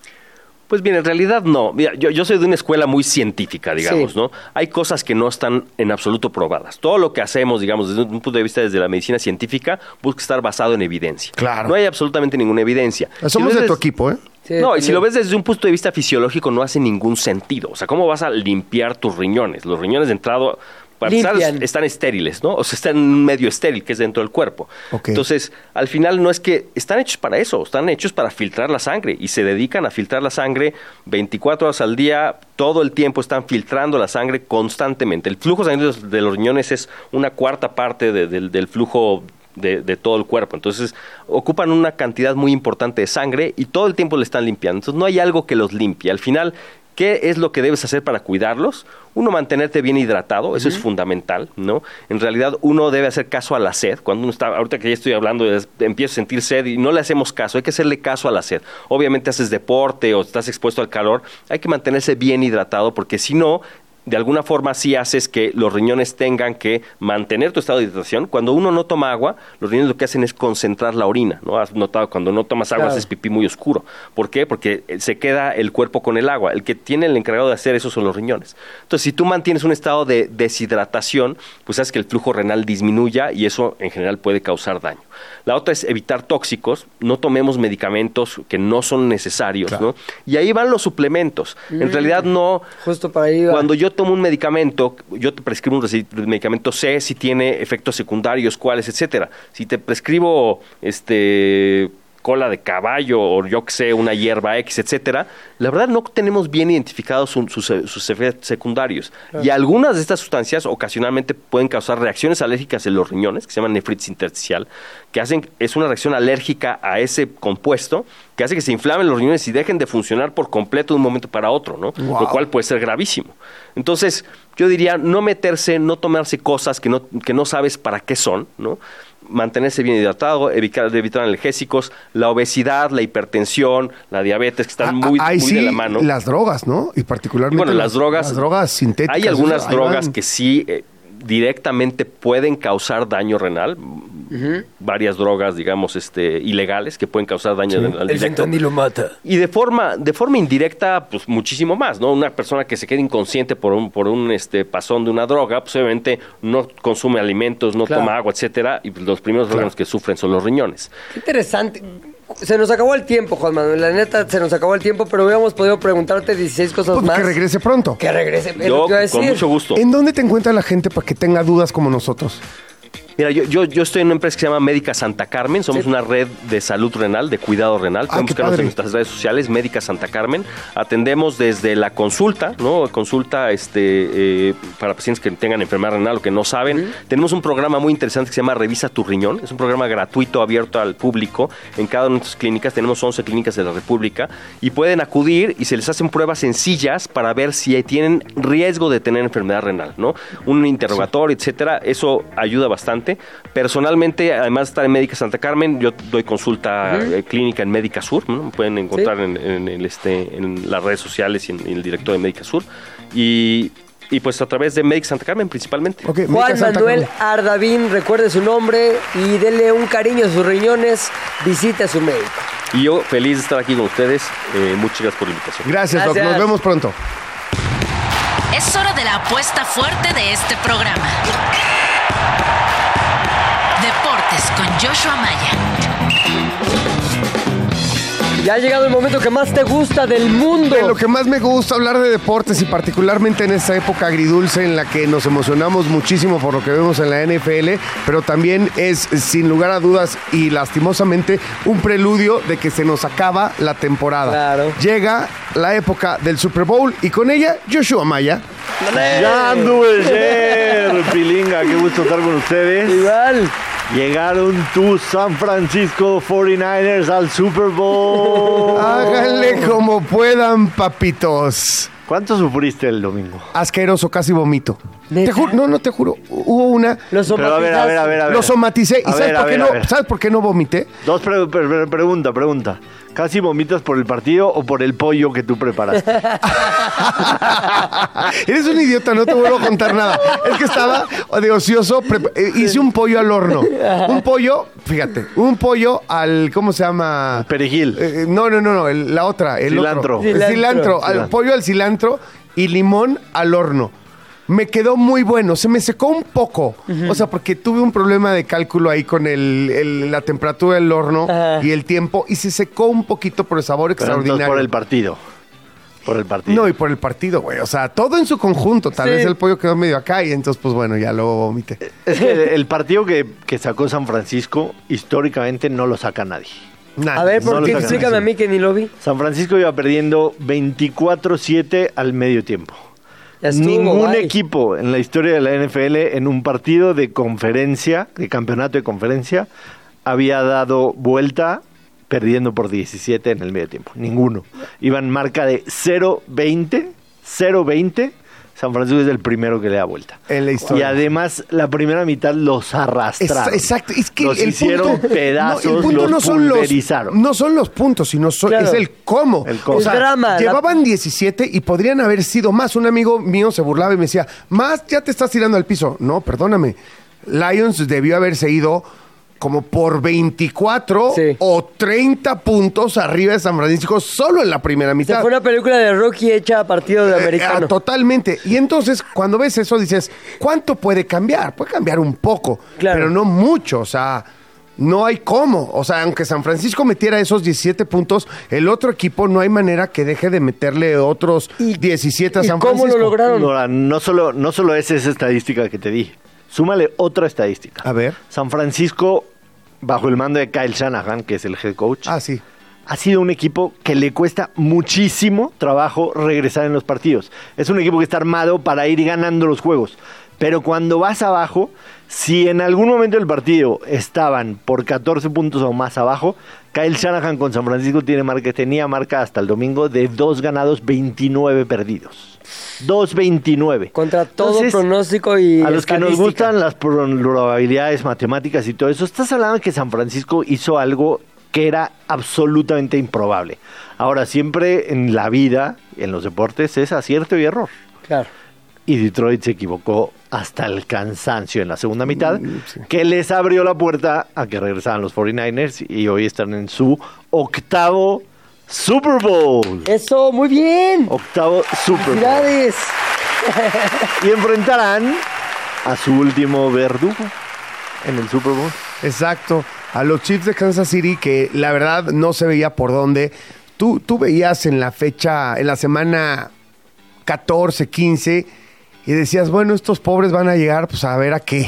Pues bien, en realidad no. Mira, yo, yo soy de una escuela muy científica, digamos, Sí. ¿no? Hay cosas que no están en absoluto probadas. Todo lo que hacemos, digamos, desde un punto de vista desde la medicina científica, busca estar basado en evidencia. Claro. No hay absolutamente ninguna evidencia. Somos lo de tu equipo, ¿eh? Sí, no, y si lo ves desde un punto de vista fisiológico no hace ningún sentido. O sea, ¿cómo vas a limpiar tus riñones? Los riñones de entrado, para empezar, Limpian. están estériles, ¿no? O sea, están en un medio estéril que es dentro del cuerpo. Entonces, al final no es que están hechos para eso, están hechos para filtrar la sangre y se dedican a filtrar la sangre 24 horas al día, todo el tiempo están filtrando la sangre constantemente. El flujo sanguíneo de los riñones es una cuarta parte de- del- del flujo de, de todo el cuerpo. Entonces, ocupan una cantidad muy importante de sangre y todo el tiempo le están limpiando. Entonces, no hay algo que los limpie. Al final, ¿qué es lo que debes hacer para cuidarlos? Uno, mantenerte bien hidratado, eso es fundamental, ¿no? En realidad, uno debe hacer caso a la sed. Cuando uno está, ahorita que ya estoy hablando, es- empiezo a sentir sed y no le hacemos caso, hay que hacerle caso a la sed. Obviamente haces deporte o estás expuesto al calor, hay que mantenerse bien hidratado porque si no, de alguna forma sí haces que los riñones tengan que mantener tu estado de hidratación. Cuando uno no toma agua, los riñones lo que hacen es concentrar la orina, ¿no? Has notado cuando no tomas agua Claro. haces pipí muy oscuro. ¿Por qué? Porque eh, se queda el cuerpo con el agua. El que tiene el encargado de hacer eso son los riñones. Entonces, si tú mantienes un estado de deshidratación, pues haces que el flujo renal disminuya y eso en general puede causar daño. La otra es evitar tóxicos, no tomemos medicamentos que no son necesarios, ¿no? Y ahí van los suplementos. En realidad no Justo para ahí va. cuando yo tomo un medicamento, yo te prescribo un medicamento, sé si tiene efectos secundarios, cuáles, etcétera. Si te prescribo este cola de caballo o yo que sé, una hierba X, etcétera, la verdad no tenemos bien identificados su- sus, sus efectos secundarios. Y algunas de estas sustancias ocasionalmente pueden causar reacciones alérgicas en los riñones, que se llaman nefritis intersticial, que hacen, es una reacción alérgica a ese compuesto que hace que se inflamen los riñones y dejen de funcionar por completo de un momento para otro, ¿no? Wow. Lo cual puede ser gravísimo. Entonces, yo diría no meterse, no tomarse cosas que no, que no sabes para qué son, ¿no? Mantenerse bien hidratado, evitar, evitar analgésicos, la obesidad, la hipertensión, la diabetes, que están Ah, muy, muy sí, de la mano. las drogas, ¿no? Y Y particularmente bueno, las drogas. Las drogas sintéticas. Hay algunas drogas van. que sí eh, directamente pueden causar daño renal. Varias drogas, digamos, este, ilegales que pueden causar daño renal directo. lo mata. Y de forma, de forma indirecta, pues muchísimo más, ¿no? Una persona que se quede inconsciente por un, por un este pasón de una droga, pues obviamente no consume alimentos, no Claro. toma agua, etcétera, y pues, los primeros órganos que sufren son los riñones. Qué interesante. Se nos acabó el tiempo, Juan Manuel. La neta, se nos acabó el tiempo, pero hubiéramos podido preguntarte 16 cosas Pues más. que regrese pronto. Que regrese. Yo, con mucho gusto. ¿En dónde te encuentra la gente para que tenga dudas como nosotros? Mira, yo, yo, yo estoy en una empresa que se llama Médica Santa Carmen. Somos una red de salud renal, de cuidado renal. Ah, Pueden en nuestras redes sociales, Médica Santa Carmen. Atendemos desde la consulta, ¿no? Consulta este, eh, para pacientes que tengan enfermedad renal o que no saben. Tenemos un programa muy interesante que se llama Revisa tu riñón. Es un programa gratuito, abierto al público. En cada una de nuestras clínicas, tenemos 11 clínicas de la República, y pueden acudir y se les hacen pruebas sencillas para ver si tienen riesgo de tener enfermedad renal, ¿no? Un interrogatorio, etcétera. Eso ayuda bastante. Personalmente, además de estar en Médica Santa Carmen, yo doy consulta eh, clínica en Médica Sur. ¿no? Pueden encontrar en, en el, este, en las redes sociales y en, en el director de Médica Sur. Y, y pues a través de Médica Santa Carmen principalmente. Juan Santa Manuel Carmen. Ardavín, recuerde su nombre y dele un cariño a sus riñones. Visite a su médico. Y yo feliz de estar aquí con ustedes. Eh, muchas gracias por la invitación. Gracias, Doc. Gracias. Nos vemos pronto. Es hora de la apuesta fuerte de este programa. Deportes con Joshua Maya. Ya ha llegado el momento que más te gusta del mundo. De lo que más me gusta hablar de deportes y particularmente en esta época agridulce en la que nos emocionamos muchísimo por lo que vemos en la NFL, pero también es sin lugar a dudas y lastimosamente un preludio de que se nos acaba la temporada. Claro. Llega la época del Super Bowl y con ella Joshua Maya. Ya anduve ayer, Pilinga, qué gusto estar con ustedes. Igual. Llegaron tus San Francisco 49ers al Super Bowl. Háganle como puedan, papitos. ¿Cuánto sufriste el domingo? Asqueroso, casi vomito. Te juro, no, no te juro. Hubo una. Los Pero a ver, a ver, a ver, a ver. Lo somaticé. ¿Y A sabes ver, por, a qué ver, no, a ver. ¿sabes por qué no vomité? Dos pre- pre- pre- pregunta, pregunta. ¿Casi vomitas por el partido o por el pollo que tú preparaste? *laughs* Eres un idiota, no te vuelvo a contar nada. Es que estaba de ocioso, eh, hice un pollo al horno. Un pollo, fíjate, un pollo al, ¿cómo se llama? Perejil. Eh, no, no, no, no, el- la otra. El Cilantro. Otro. El Cilantro. cilantro, al Cilantro. pollo al cilantro y limón al horno. Me quedó muy bueno, se me secó un poco. O sea, porque tuve un problema de cálculo ahí con el, el- la temperatura del horno y el tiempo y se secó un poquito por el sabor Pero extraordinario. por el partido. Por el partido. No, y por el partido, güey. O sea, todo en su conjunto. Tal Sí. vez el pollo quedó medio acá y entonces, pues bueno, ya luego vomité. Es que el, el partido que, que sacó San Francisco, históricamente no lo saca nadie. A ver, ¿por qué? Explícame a mí que ni lo vi. San Francisco iba perdiendo 24-7 al medio tiempo. Estuvo, Ningún equipo en la historia de la NFL en un partido de conferencia, de campeonato de conferencia, había dado vuelta perdiendo por 17 en el medio tiempo. Ninguno. Iban marca de 0-20, 0-20. San Francisco es el primero que le da vuelta. En la historia. Y además, la primera mitad los arrastraron. Es- exacto. Es que los el hicieron punto, pedazos, no, el punto los no son los no son los puntos, sino son- Claro. es el cómo. El cómo. O El sea, drama, la- Llevaban 17 y podrían haber sido más. Un amigo mío se burlaba y me decía, "Más ya te estás tirando al piso." No, perdóname. Lions debió haberse ido como por 24 Sí. o 30 puntos arriba de San Francisco solo en la primera mitad. fue una película de Rocky hecha a partido de Eh, americano. ah, totalmente. Y entonces, cuando ves eso, dices, ¿cuánto puede cambiar? Puede cambiar un poco, Claro. pero no mucho. O sea, no hay cómo. O sea, aunque San Francisco metiera esos 17 puntos, el otro equipo no hay manera que deje de meterle otros ¿Y- 17 a ¿Y San cómo Francisco. lo lograron? Ahora, no solo, no solo es esa estadística que te di. Súmale otra estadística. A ver. San Francisco, bajo el mando de Kyle Shanahan, que es el head coach, Ah, sí. ha sido un equipo que le cuesta muchísimo trabajo regresar en los partidos. Es un equipo que está armado para ir ganando los juegos. Pero cuando vas abajo, si en algún momento del partido estaban por 14 puntos o más abajo, Kyle Shanahan con San Francisco tiene marca, tenía marca hasta el domingo de dos ganados, 29 perdidos. 2.29. Contra todo Entonces, pronóstico y a los que nos gustan las probabilidades matemáticas y todo eso, estás hablando de que San Francisco hizo algo que era absolutamente improbable. Ahora, siempre en la vida, en los deportes, es acierto y error. Claro. Y Detroit se equivocó hasta el cansancio en la segunda mitad, Mm, sí. que les abrió la puerta a que regresaran los 49ers y hoy están en su octavo Super Bowl. Eso, muy bien. Octavo Super Bowl. *laughs* Y enfrentarán a su último verdugo en el Super Bowl. Exacto. A los Chiefs de Kansas City, que la verdad no se veía por dónde. Tú, tú veías en la fecha, en la semana 14, 15, y decías, bueno, estos pobres van a llegar pues a ver a qué.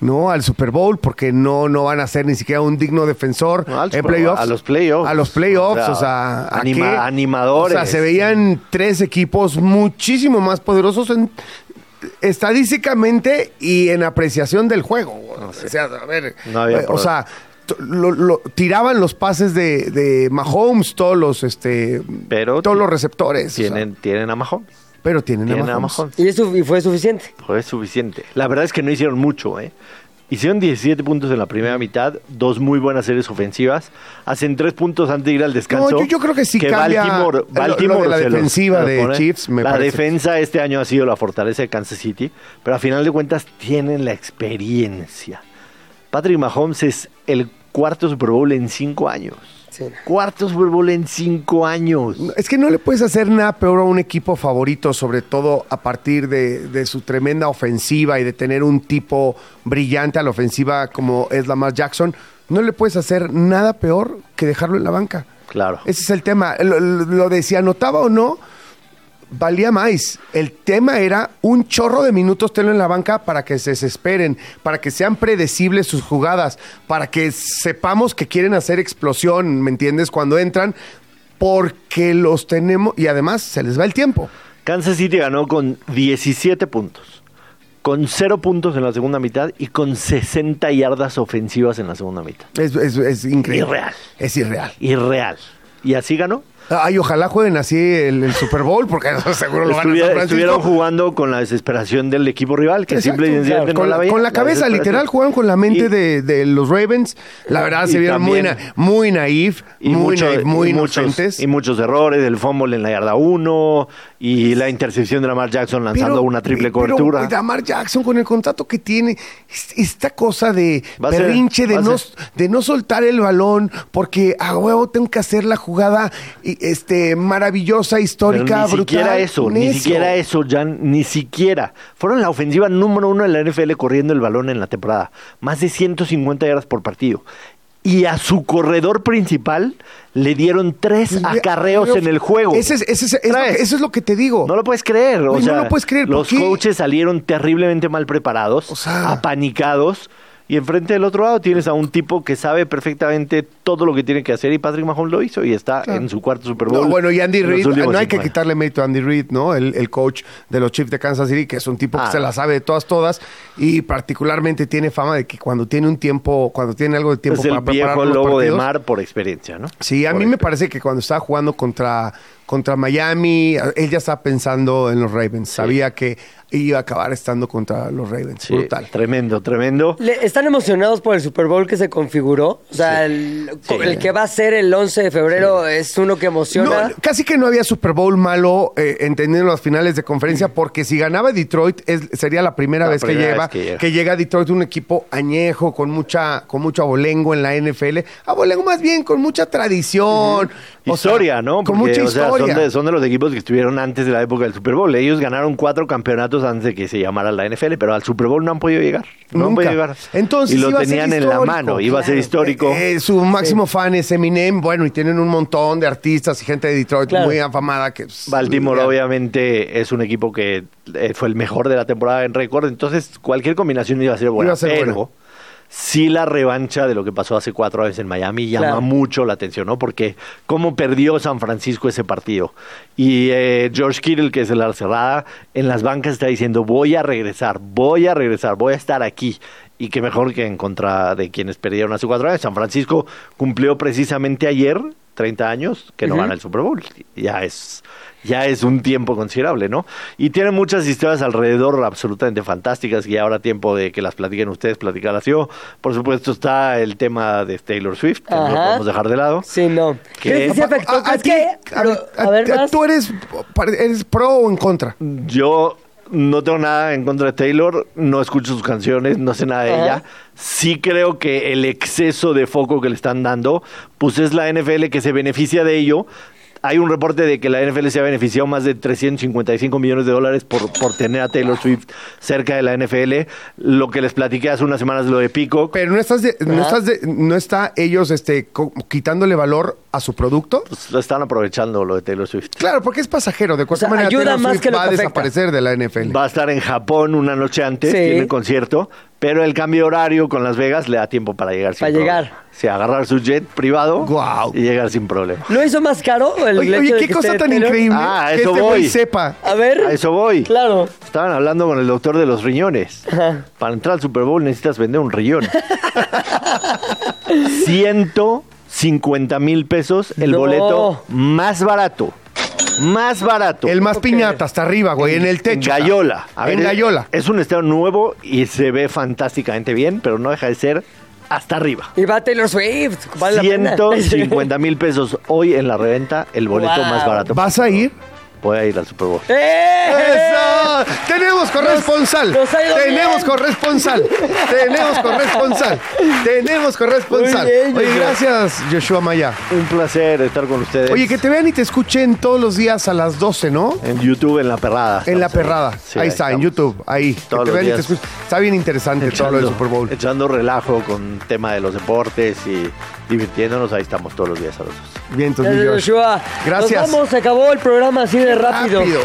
no al Super Bowl porque no, no van a ser ni siquiera un digno defensor No, en playoffs. a los playoffs. A los playoffs, O sea, o sea, ¿a anima- qué? animadores. O sea, se veían tres equipos muchísimo más poderosos en estadísticamente y en apreciación del juego. O sea, a ver, No eh, o sea, lo- lo- tiraban los pases de, de Mahomes, todos los este Pero todos los receptores. o sea, Tienen, tienen a Mahomes. Pero tienen, Tienen a a Mahomes. Mahomes. Y, eso, y fue suficiente. Fue suficiente. La verdad es que no hicieron mucho, ¿eh? Hicieron 17 puntos en la primera mitad, dos muy buenas series ofensivas. Hacen tres puntos antes de ir al descanso. No, yo- yo creo que sí cambia Baltimore, lo- lo de la defensiva los de pone. Chiefs, me La parece. defensa este año ha sido la fortaleza de Kansas City, pero a final de cuentas tienen la experiencia. Patrick Mahomes es el cuarto Super Bowl en cinco años. Sí. Cuarto Super Bowl en cinco años. Es que no le puedes hacer nada peor a un equipo favorito, sobre todo a partir de, de su tremenda ofensiva y de tener un tipo brillante a la ofensiva como es Lamar Jackson. No le puedes hacer nada peor que dejarlo en la banca. Claro. Ese es el tema. Lo, lo de si anotaba o no, valía más. El tema era un chorro de minutos tenlo en la banca para que se desesperen, para que sean predecibles sus jugadas, para que sepamos que quieren hacer explosión, ¿me entiendes? Cuando entran, porque los tenemos y además se les va el tiempo. Kansas City ganó con 17 puntos, con 0 puntos en la segunda mitad y con 60 yardas ofensivas en la segunda mitad. Es, es- es increíble. Irreal. Es irreal. Irreal. Y así ganó. Ay, ojalá jueguen así el, el Super Bowl, porque *laughs* seguro lo van a San estuvieron jugando con la desesperación del equipo rival, que Exacto, simple y sencillamente con, no la, la veía. con la cabeza, literal, jugaron con la mente Y- de, de los Ravens. La verdad, se vieron muy, na- muy naif, y, muy, mucho- naif, muy y muchos, y muchos errores, el fumble en la yarda 1 y la intercepción de Lamar Jackson lanzando una triple pero, cobertura. Lamar Jackson con el contrato que tiene, es- esta cosa de Va a ser- berrinche, de no, de no soltar el balón, porque a huevo tengo que hacer la jugada y, este, maravillosa, histórica, ni brutal. siquiera eso, ni siquiera eso, Jan, ni siquiera. Fueron la ofensiva número uno de la NFL corriendo el balón en la temporada. Más de 150 yardas por partido. Y a su corredor principal le dieron tres Pues, acarreos en el juego. Ese es- ese es- es lo Tres. que- eso es lo que te digo. No lo puedes creer. O no sea, lo puedes creer, ¿por Los qué? coaches salieron terriblemente mal preparados, O sea- apanicados. Y enfrente del otro lado tienes a un tipo que sabe perfectamente todo lo que tiene que hacer y Patrick Mahomes lo hizo y está Claro. en su cuarto Super Bowl. No, bueno, y Andy Reid, no hay que años. quitarle mérito a Andy Reid, ¿no? El, el coach de los Chiefs de Kansas City, que es un tipo Ah. que se la sabe de todas, todas, y particularmente tiene fama de que cuando tiene un tiempo, cuando tiene algo de tiempo Es para preparar viejo los lobo de partidos, mar por experiencia, ¿no? Sí, a Por mí me parece que cuando estaba jugando contra, contra Miami, él ya estaba pensando en los Ravens. Sabía que iba a acabar estando contra los Ravens. Sí, Brutal. Tremendo, tremendo. ¿Están emocionados por el Super Bowl que se configuró? O sea, el, Sí. el que va a ser el 11 de febrero es uno que emociona. No, casi que no había Super Bowl malo, eh, entendiendo las finales de conferencia, porque si ganaba Detroit es- sería la primera La vez que lleva, vez que llega. que llega a Detroit un equipo añejo, con mucha, con mucho abolengo en la NFL. Abolengo más bien, con mucha tradición. Historia, ¿no? Con mucha o sea, historia. son, de, son de los equipos que estuvieron antes de la época del Super Bowl. Ellos ganaron cuatro campeonatos antes de que se llamara la NFL, pero al Super Bowl no han podido llegar. No han Nunca. podido llegar. Entonces y lo iba a ser tenían en la mano, iba a ser histórico. Eh, eh, su máximo fan es Eminem, bueno, y tienen un montón de artistas y gente de Detroit Claro. muy afamada que... pues, Baltimore obviamente es un equipo que eh, fue el mejor de la temporada en récord, entonces cualquier combinación iba a ser buena. Iba a ser pero buena. sí la revancha de lo que pasó hace cuatro años en Miami llama Claro. mucho la atención, ¿no? Porque cómo perdió San Francisco ese partido. Y eh, George Kittle, que es el cerrada, en las bancas está diciendo voy a regresar, voy a regresar, voy a estar aquí. Y qué mejor que en contra de quienes perdieron hace cuatro años. San Francisco cumplió precisamente ayer 30 años que no Ujú. gana el Super Bowl. Ya es, ya es un tiempo considerable, ¿no? Y tiene muchas historias alrededor absolutamente fantásticas y ahora tiempo de que las platiquen ustedes, platicarlas yo. Por supuesto está el tema de Taylor Swift, que no podemos dejar de lado. Sí, no. ¿Qué? ¿Crees que sí afectó? A- a ¿Crees ti, que- a- a- a ver, a-. ¿Tú eres, eres pro o en contra? Yo no tengo nada en contra de Taylor, no escucho sus canciones, no sé nada de ella. Sí creo que el exceso de foco que le están dando, pues es la NFL que se beneficia de ello. Hay un reporte de que la NFL se ha beneficiado más de 355 millones de dólares por, por tener a Taylor Swift cerca de la NFL. Lo que les platiqué hace unas semanas, lo de Peacock, Pero no estás, de- no estás, de- no está ellos, este, co- quitándole valor a su producto. pues lo están aprovechando lo de Taylor Swift. Claro, porque es pasajero. De cualquier O sea, manera, ayuda Taylor más Swift que lo va a afecta. desaparecer de la NFL. Va a estar en Japón una noche antes, Sí. tiene concierto, Pero el cambio de horario con Las Vegas le da tiempo para llegar sin Para problema. llegar. Sí, agarrar su jet privado Guau. y llegar sin problema. ¿Lo hizo más caro? El Oye, hecho oye, de qué que cosa esté tan increíble Ah, que eso este güey voy. sepa. A ver. A eso voy. Claro. Estaban hablando con el doctor de los riñones. Ajá. Para entrar al Super Bowl necesitas vender un riñón. *laughs* 150 mil pesos el No. boleto más barato. Más barato. El más piñata, hasta arriba, güey, en el techo. En Gallola. A en ver, Gallola. Es un estadio nuevo y se ve fantásticamente bien, pero no deja de ser hasta arriba. Y va Taylor Swift. Vale la pena. *laughs* 150 mil pesos hoy en la reventa, el boleto Wow. más barato. ¿Vas a ir? Voy a ir al Super Bowl. ¡Eh! ¡Eso! Tenemos corresponsal. nos ha ido Tenemos bien. corresponsal. Tenemos corresponsal. Tenemos corresponsal. Muy bien, Oye, gracias, Joshua Maya. Un placer estar con ustedes. Oye, que te vean y te escuchen todos los días a las 12, ¿no? En YouTube, en La Perrada. En la perrada. Sí, ahí está, en. YouTube. Ahí. Que Todos te los vean y te días. escuchen. Está bien interesante *laughs* todo lo del Super Bowl. echando relajo con tema de los deportes y divirtiéndonos. Ahí estamos todos los días a los dos. Bien, entonces. Joshua. Gracias. Nos vamos, se acabó el programa así de rápido. Rápido.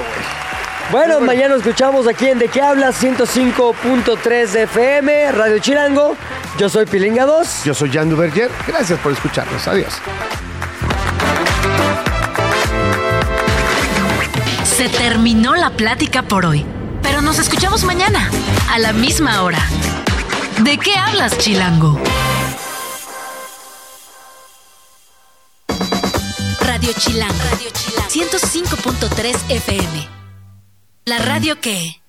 Bueno, mañana nos escuchamos aquí en De qué hablas 105.3 de FM, Radio Chirango. Yo soy Pilinga 2. Yo soy Jan Duverger. Gracias por escucharnos. Adiós. Se terminó la plática por hoy, pero nos escuchamos mañana, a la misma hora. ¿De qué hablas, Chilango? Radio Chilango. Radio Chilango. 105.3 FM. La radio que...